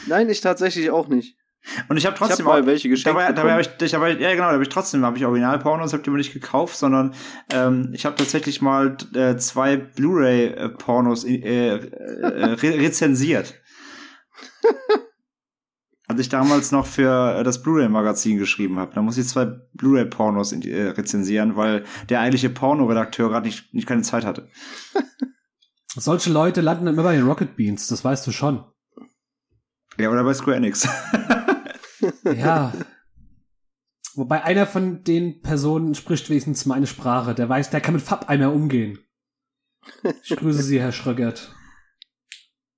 Nein, ich tatsächlich auch nicht. Und ich habe Ich habe trotzdem mal welche geschenkt dabei, dabei habe ich, ich dabei, ja genau, da habe ich trotzdem habe ich Originalpornos, habe die aber nicht gekauft, sondern ähm, ich habe tatsächlich mal äh, zwei Blu-ray-Pornos äh, äh, re rezensiert. Als ich damals noch für äh, das Blu-ray-Magazin geschrieben habe, da muss ich zwei Blu-ray-Pornos äh, rezensieren, weil der eigentliche Pornoredakteur gerade nicht, nicht keine Zeit hatte. Solche Leute landen immer bei den Rocket Beans, das weißt du schon. Ja, oder bei Square Enix. Ja. Wobei einer von den Personen spricht wenigstens meine Sprache. Der weiß, der kann mit Farbeimer umgehen. Ich grüße Sie, Herr Schrögert.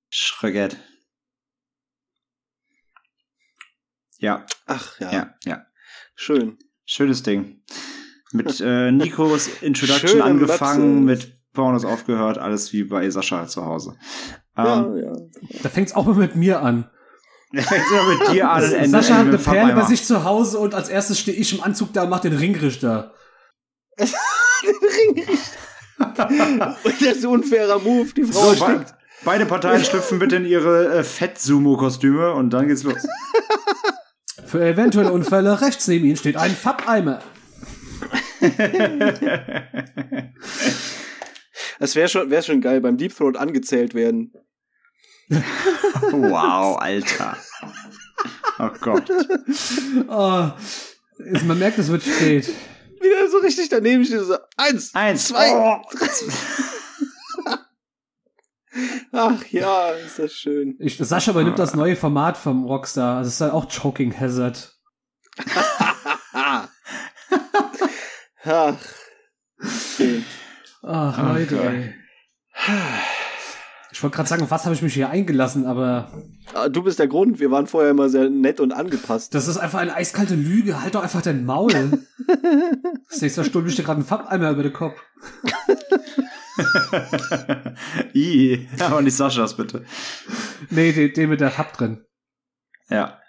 Schrögert. Ja, Ach ja, ja, ja. schön. Schönes Ding. Mit äh, Nikos Introduction Schöne angefangen, mit Pornos aufgehört, alles wie bei Sascha zu Hause. Ja, Ähm, ja. Da fängt's auch mal mit mir an. Er fängt immer mit dir an. und endet Sascha hat mit eine Perle bei sich zu Hause und als erstes stehe ich im Anzug da und mach den Ringrichter. Und das ist ein unfairer Move. Die Frau So, beide Parteien schlüpfen bitte in ihre äh, Fett-Sumo-Kostüme und dann geht's los. Für eventuelle Unfälle rechts neben Ihnen steht ein Farbeimer. Es wäre schon, wär schon geil, beim Deep Throat angezählt werden. wow, Alter. Oh Gott. Oh, ist- man merkt, es wird spät. Wieder so richtig daneben steht so, eins, Eins, zwei. Oh. Ach ja, ist das schön. Ich, Sascha übernimmt das neue Format vom Rockstar. Das ist halt auch Choking Hazard. Ah. Ach, schön. Ach, Leute, ey. Ich wollte gerade sagen, was habe ich mich hier eingelassen, aber Ah, Du bist der Grund. Wir waren vorher immer sehr nett und angepasst. das ist einfach eine eiskalte Lüge. Halt doch einfach dein Maul. Das nächste Mal stulbe ich dir gerade einen Farbeimer über den Kopf. I, aber nicht Saschas, bitte. Nee, den, den mit der Fab drin. Ja.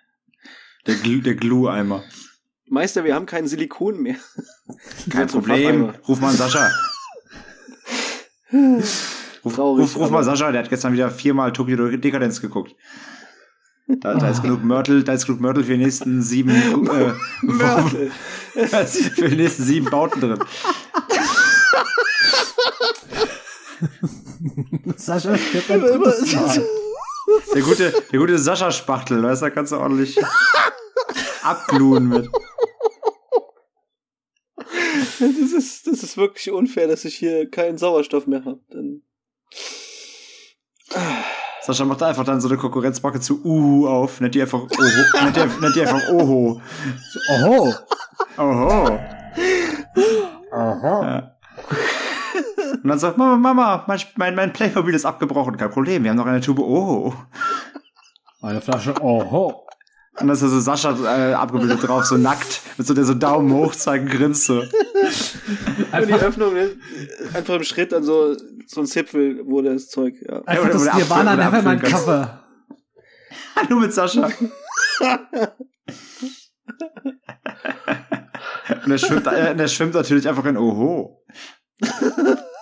Der, Glu der Glue-Eimer. Meister, wir haben kein Silikon mehr. Kein Problem. Ruf mal an Sascha. Ruf, Traurig, ruf, ruf mal Sascha, der hat gestern wieder viermal Tokyo Dekadenz geguckt. Da, da ist genug Mörtel, da ist genug Mörtel für die nächsten sieben, äh, Mörtel. für die nächsten sieben Bauten drin. Sascha, drittes Mal. Der gute, der gute Sascha-Spachtel, weißt du, da kannst du ordentlich abgluen mit. Das ist, das ist wirklich unfair, dass ich hier keinen Sauerstoff mehr habe. Dann Sascha macht da einfach dann so eine Konkurrenzbacke zu Uhu auf, nennt die einfach Oho, nennt die, nennt die einfach Oho. Oho. Oho. Ja. Und dann sagt Mama, Mama, mein, mein, mein Playmobil ist abgebrochen. Kein Problem, wir haben noch eine Tube Oho. Eine Flasche Oho. Und dann ist da so Sascha äh, abgebildet drauf, so nackt, mit so der so Daumen hoch zeigen, grinst so. Und die Einfach, Öffnung, ne? einfach im Schritt an so, so ein Zipfel, wo das Zeug, ja. einfach oder- das Nirvana Nevermind. Cover. Nur mit Sascha. Und er schwimmt, äh, und er schwimmt natürlich einfach in Oho.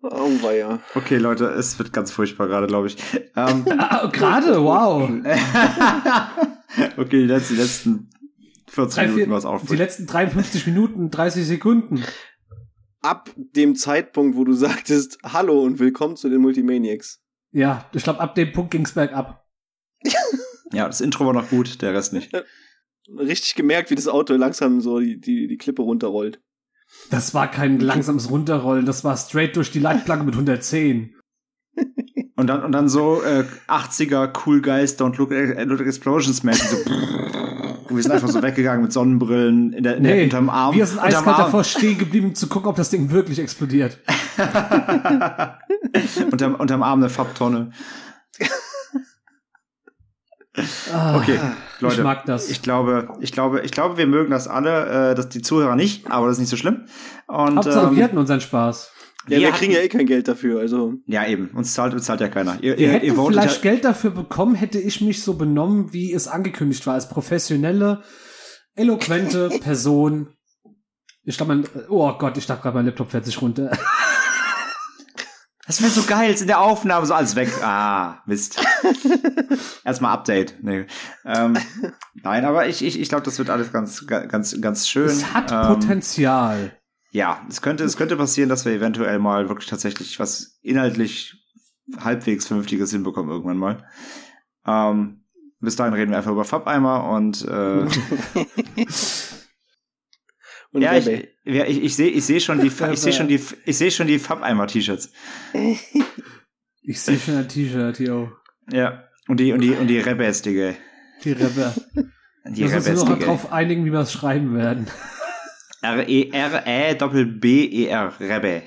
Oh, weia. Okay, Leute, es wird ganz furchtbar gerade, glaube ich. Ähm, Ah, Gerade, wow. okay, die letzten, die letzten 40 Drei, Minuten war es die auch letzten 53 Minuten, 30 Sekunden. Ab dem Zeitpunkt, wo du sagtest, hallo und willkommen zu den Multimaniacs. Ja, ich glaube, ab dem Punkt ging's bergab. Ja, das Intro war noch gut, der Rest nicht. Richtig gemerkt, wie das Auto langsam so die, die, die Klippe runterrollt. Das war kein langsames Runterrollen, das war straight durch die Leitplanke mit 110. Und dann, und dann so äh, 80er Cool Guys Don't Look, äh, look Explosions mäßig. So, wir sind einfach so weggegangen mit Sonnenbrillen in der, in der, unterm Arm. wir sind eiskalt Arm. davor stehen geblieben, zu gucken, ob das Ding wirklich explodiert. unterm, unterm Arm eine Farbtonne. Ah, Okay, Leute. ich mag das. Ich glaube, ich glaube, ich glaube, wir mögen das alle, äh, dass die Zuhörer nicht, aber das ist nicht so schlimm. Und Hauptsache, ähm, wir hatten unseren Spaß. Ja, wir, hatten- kriegen ja eh kein Geld dafür, also. ja eben, uns zahlt, bezahlt ja keiner. Ihr, Wir ihr, hätten ihr vielleicht ja, Geld dafür bekommen, hätte ich mich so benommen, wie es angekündigt war, als professionelle, eloquente Person. Ich glaube, mein, oh Gott, ich dachte gerade, mein Laptop fährt sich runter. Das wäre so geil, jetzt in der Aufnahme so alles weg. Ah, Mist. Erstmal Update. Nee. Ähm, nein, aber ich, ich, ich glaube, das wird alles ganz, ganz, ganz schön. Es hat ähm, Potenzial. Ja, es könnte, es könnte passieren, dass wir eventuell mal wirklich tatsächlich was inhaltlich halbwegs Vernünftiges hinbekommen irgendwann mal. Ähm, bis dahin reden wir einfach über Farbeimer und äh, Und ja, ich. Ja, ich, ich sehe ich seh schon die ich sehe schon die ich sehe schon die Farbeimer-T-Shirts. Ich sehe schon ein T-Shirt, yo. Ja. Und die und die und die Rebels, Digga. Die Rebbe. Die Wir müssen noch darauf einigen, wie wir es schreiben werden. R E R E Doppel B E R Rebbe.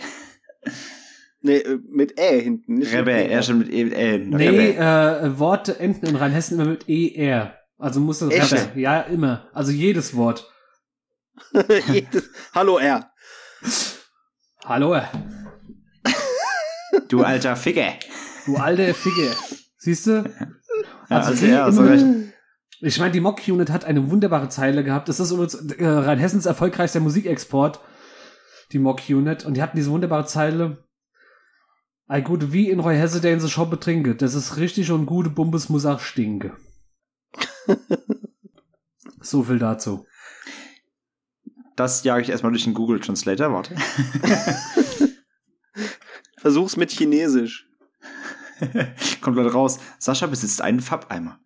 Nee, äh, mit Ä hinten. Nicht Rebbe, mit Ä. er schon mit E L. Nee, Rebbe. äh, Worte enden in Rheinhessen immer mit ER. Also muss es Echt? Rebbe. Ja, immer. Also jedes Wort. Hallo R. Hallo, äh, Du alter Ficker. du alte Figge. Siehst du? Ja, Also also die er, also recht. Ich meine, die Mock-Unit hat eine wunderbare Zeile gehabt. Das ist übrigens äh, Rheinhessens erfolgreichster Musikexport, die Mock-Unit. Und die hatten diese wunderbare Zeile. Ei gut, wie in Roy Hesse, der in der Shop betrinke. Das ist richtig und gute Bumbes muss auch stinke. so viel dazu. Das jage ich erstmal durch den Google Translator, warte. Versuch's mit Chinesisch. Kommt Leute raus. Sascha besitzt einen Farbeimer.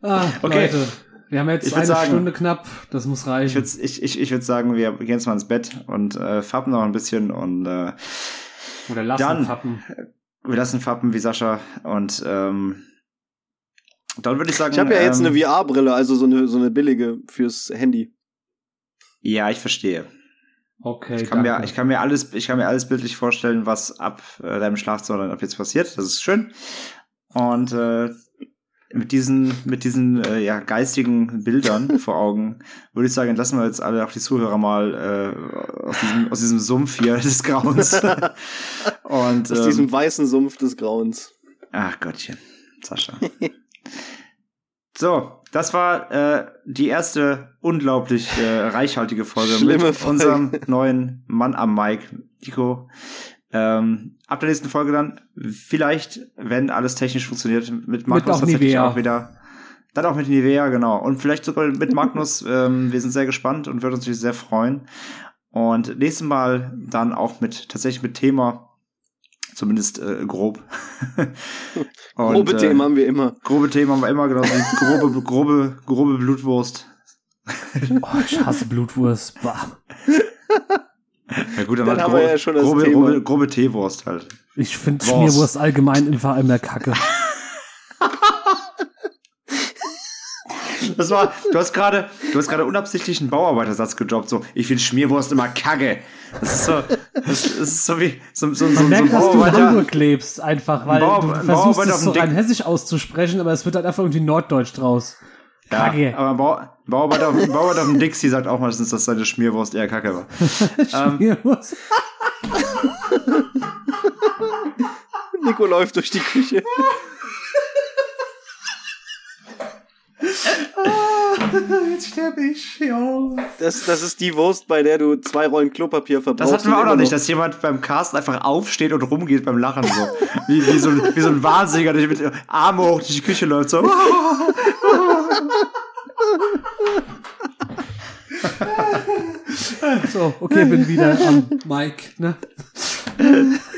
Ah, Okay. Leute. Wir haben jetzt Ich eine sagen- Stunde knapp. Das muss Ich reichen. würde ich, ich, ich würd sagen, wir gehen jetzt mal ins Bett und äh, fappen noch ein bisschen und äh, Oder lassen Dann- Fappen. wir lassen fappen wie Sascha und ähm, Dann würde ich sagen. Ich habe ja jetzt ähm, eine VR-Brille, also so eine, so eine billige fürs Handy. Ja, ich verstehe. Okay, Ich kann, mir, danke. ich, kann mir alles, ich kann mir alles bildlich vorstellen, was ab äh, deinem Schlafzimmer dann ab jetzt passiert. Das ist schön. Und äh, mit diesen, mit diesen äh, ja, geistigen Bildern vor Augen würde ich sagen, lassen wir jetzt alle auch die Zuhörer mal äh, aus, diesem, aus diesem Sumpf hier des Grauens. Und Aus ähm, diesem weißen Sumpf des Grauens. Ach Gottchen, Sascha. so, das war äh, die erste unglaublich äh, reichhaltige Folge Schlimme mit Folge. unserem neuen Mann am Mic, Nico. Ähm, ab der nächsten Folge dann, vielleicht, wenn alles technisch funktioniert, mit Magnus auch tatsächlich Nivea. auch wieder. Dann auch mit Nivea, genau. Und vielleicht sogar mit Magnus. ähm, wir sind sehr gespannt und würden uns natürlich sehr freuen. Und nächstes Mal dann auch mit, tatsächlich mit Thema, zumindest äh, grob. Und, Grobe äh, Themen haben wir immer. Grobe Themen haben wir immer, genau. Grobe, grobe, grobe Blutwurst. Oh, ich hasse Blutwurst. Bah. Ja gut, dann, Dann halt haben grobe, wir ja schon das grobe, Thema. grobe, grobe Teewurst halt. Ich finde Wurst. Schmierwurst allgemein einfach immer Kacke. Das war, du hast gerade, du hast gerade unabsichtlich einen Bauarbeitersatz gedroppt, so, ich finde Schmierwurst immer kacke. Das ist so, das, ist so wie, so, so, so, Man so ein merkt, dass du. Hamburg lebst, einfach, weil Bauar- du versuchst auf es so rein hessisch auszusprechen, aber es wird halt einfach irgendwie Norddeutsch draus. Kacke. Ja, aber ein Bau, ein Bauarbeiter, auf- ein Bauarbeiter auf dem Dixie sagt auch meistens, dass seine Schmierwurst eher kacke war. ähm, Schmierwurst. Nico läuft durch die Küche. Jetzt sterbe ich, ja. Das, das ist die Wurst, bei der du zwei Rollen Klopapier verbrauchst. Das hatten wir auch noch nicht, dass jemand beim Cast einfach aufsteht und rumgeht beim Lachen so. Wie, wie, so, ein, wie so ein Wahnsinniger, der mit Arme hoch durch die Küche läuft. So. So, okay, bin wieder am Mike, ne?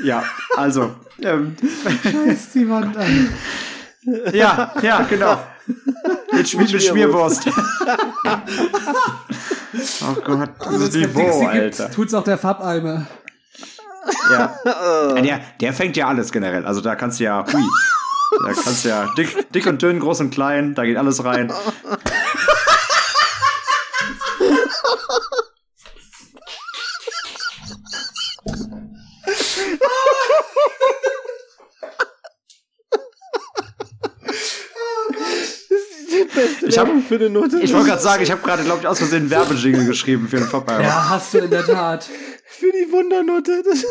Ja, also. Ähm, Scheiß die Wand an. ja, ja, genau. Mit, Schmier, mit Schmierwurst. oh Gott, das ist Wenn wie es Bo, Dixie Alter. gibt, tut's auch der Farbeimer. Ja. Ja, Der, der fängt ja alles generell. Also da kannst du ja, hui. Da kannst du ja dick, dick und dünn, groß und klein, da geht alles rein. Ich hab- für eine Note. Ich wollte gerade sagen, ich habe gerade, glaube ich, aus Versehen einen Werbejingle geschrieben für den Popeye. Ja, hast du in der Tat. für die Wundernote. Das,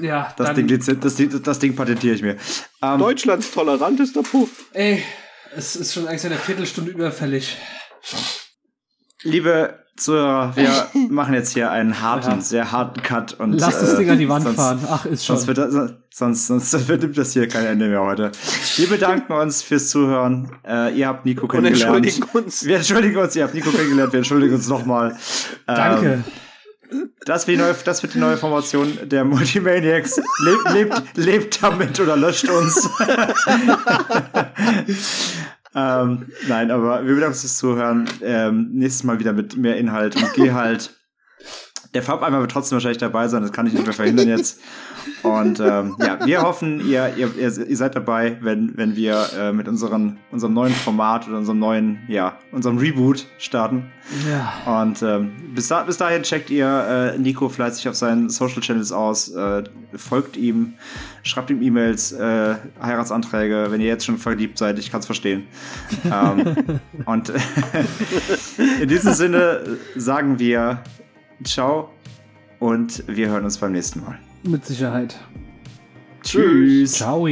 Ja, Das dann, Ding, lizenz- das, Ding- das Ding patentiere ich mir. Ähm, Deutschlands tolerantester Puff. ey, es ist schon eigentlich eine Viertelstunde überfällig. liebe Zuhörer, wir machen jetzt hier einen harten, Ja. sehr harten Cut. Und, Lass das äh, Ding an die Wand sonst, fahren. Ach, ist schon. Sonst wird, das, sonst, sonst wird das hier kein Ende mehr heute. Wir bedanken uns fürs Zuhören. Äh, ihr habt Nico Und kennengelernt. entschuldigen uns. Wir entschuldigen uns, ihr habt Nico kennengelernt, wir entschuldigen uns nochmal. Danke. Das wird, die neue, das wird die neue Formation der Multimaniacs. Lebt, lebt, lebt damit oder löscht uns. ähm, nein, aber wir bedanken uns fürs Zuhören. Ähm, nächstes Mal wieder mit mehr Inhalt und Gehalt. Der Farbeimer wird trotzdem wahrscheinlich dabei sein, das kann ich nicht mehr verhindern jetzt. Und ähm, ja, wir hoffen, ihr, ihr, ihr, seid dabei, wenn, wenn wir äh, mit unseren, unserem neuen Format oder unserem neuen, ja, unserem Reboot starten. Ja. Und ähm, bis, da, bis dahin checkt ihr äh, Nico fleißig auf seinen Social Channels aus, äh, folgt ihm, schreibt ihm E-Mails, äh, Heiratsanträge, wenn ihr jetzt schon verliebt seid, ich kann es verstehen. ähm, und in diesem Sinne sagen wir Ciao und wir hören uns beim nächsten Mal. Mit Sicherheit. Tschüss. Ciao.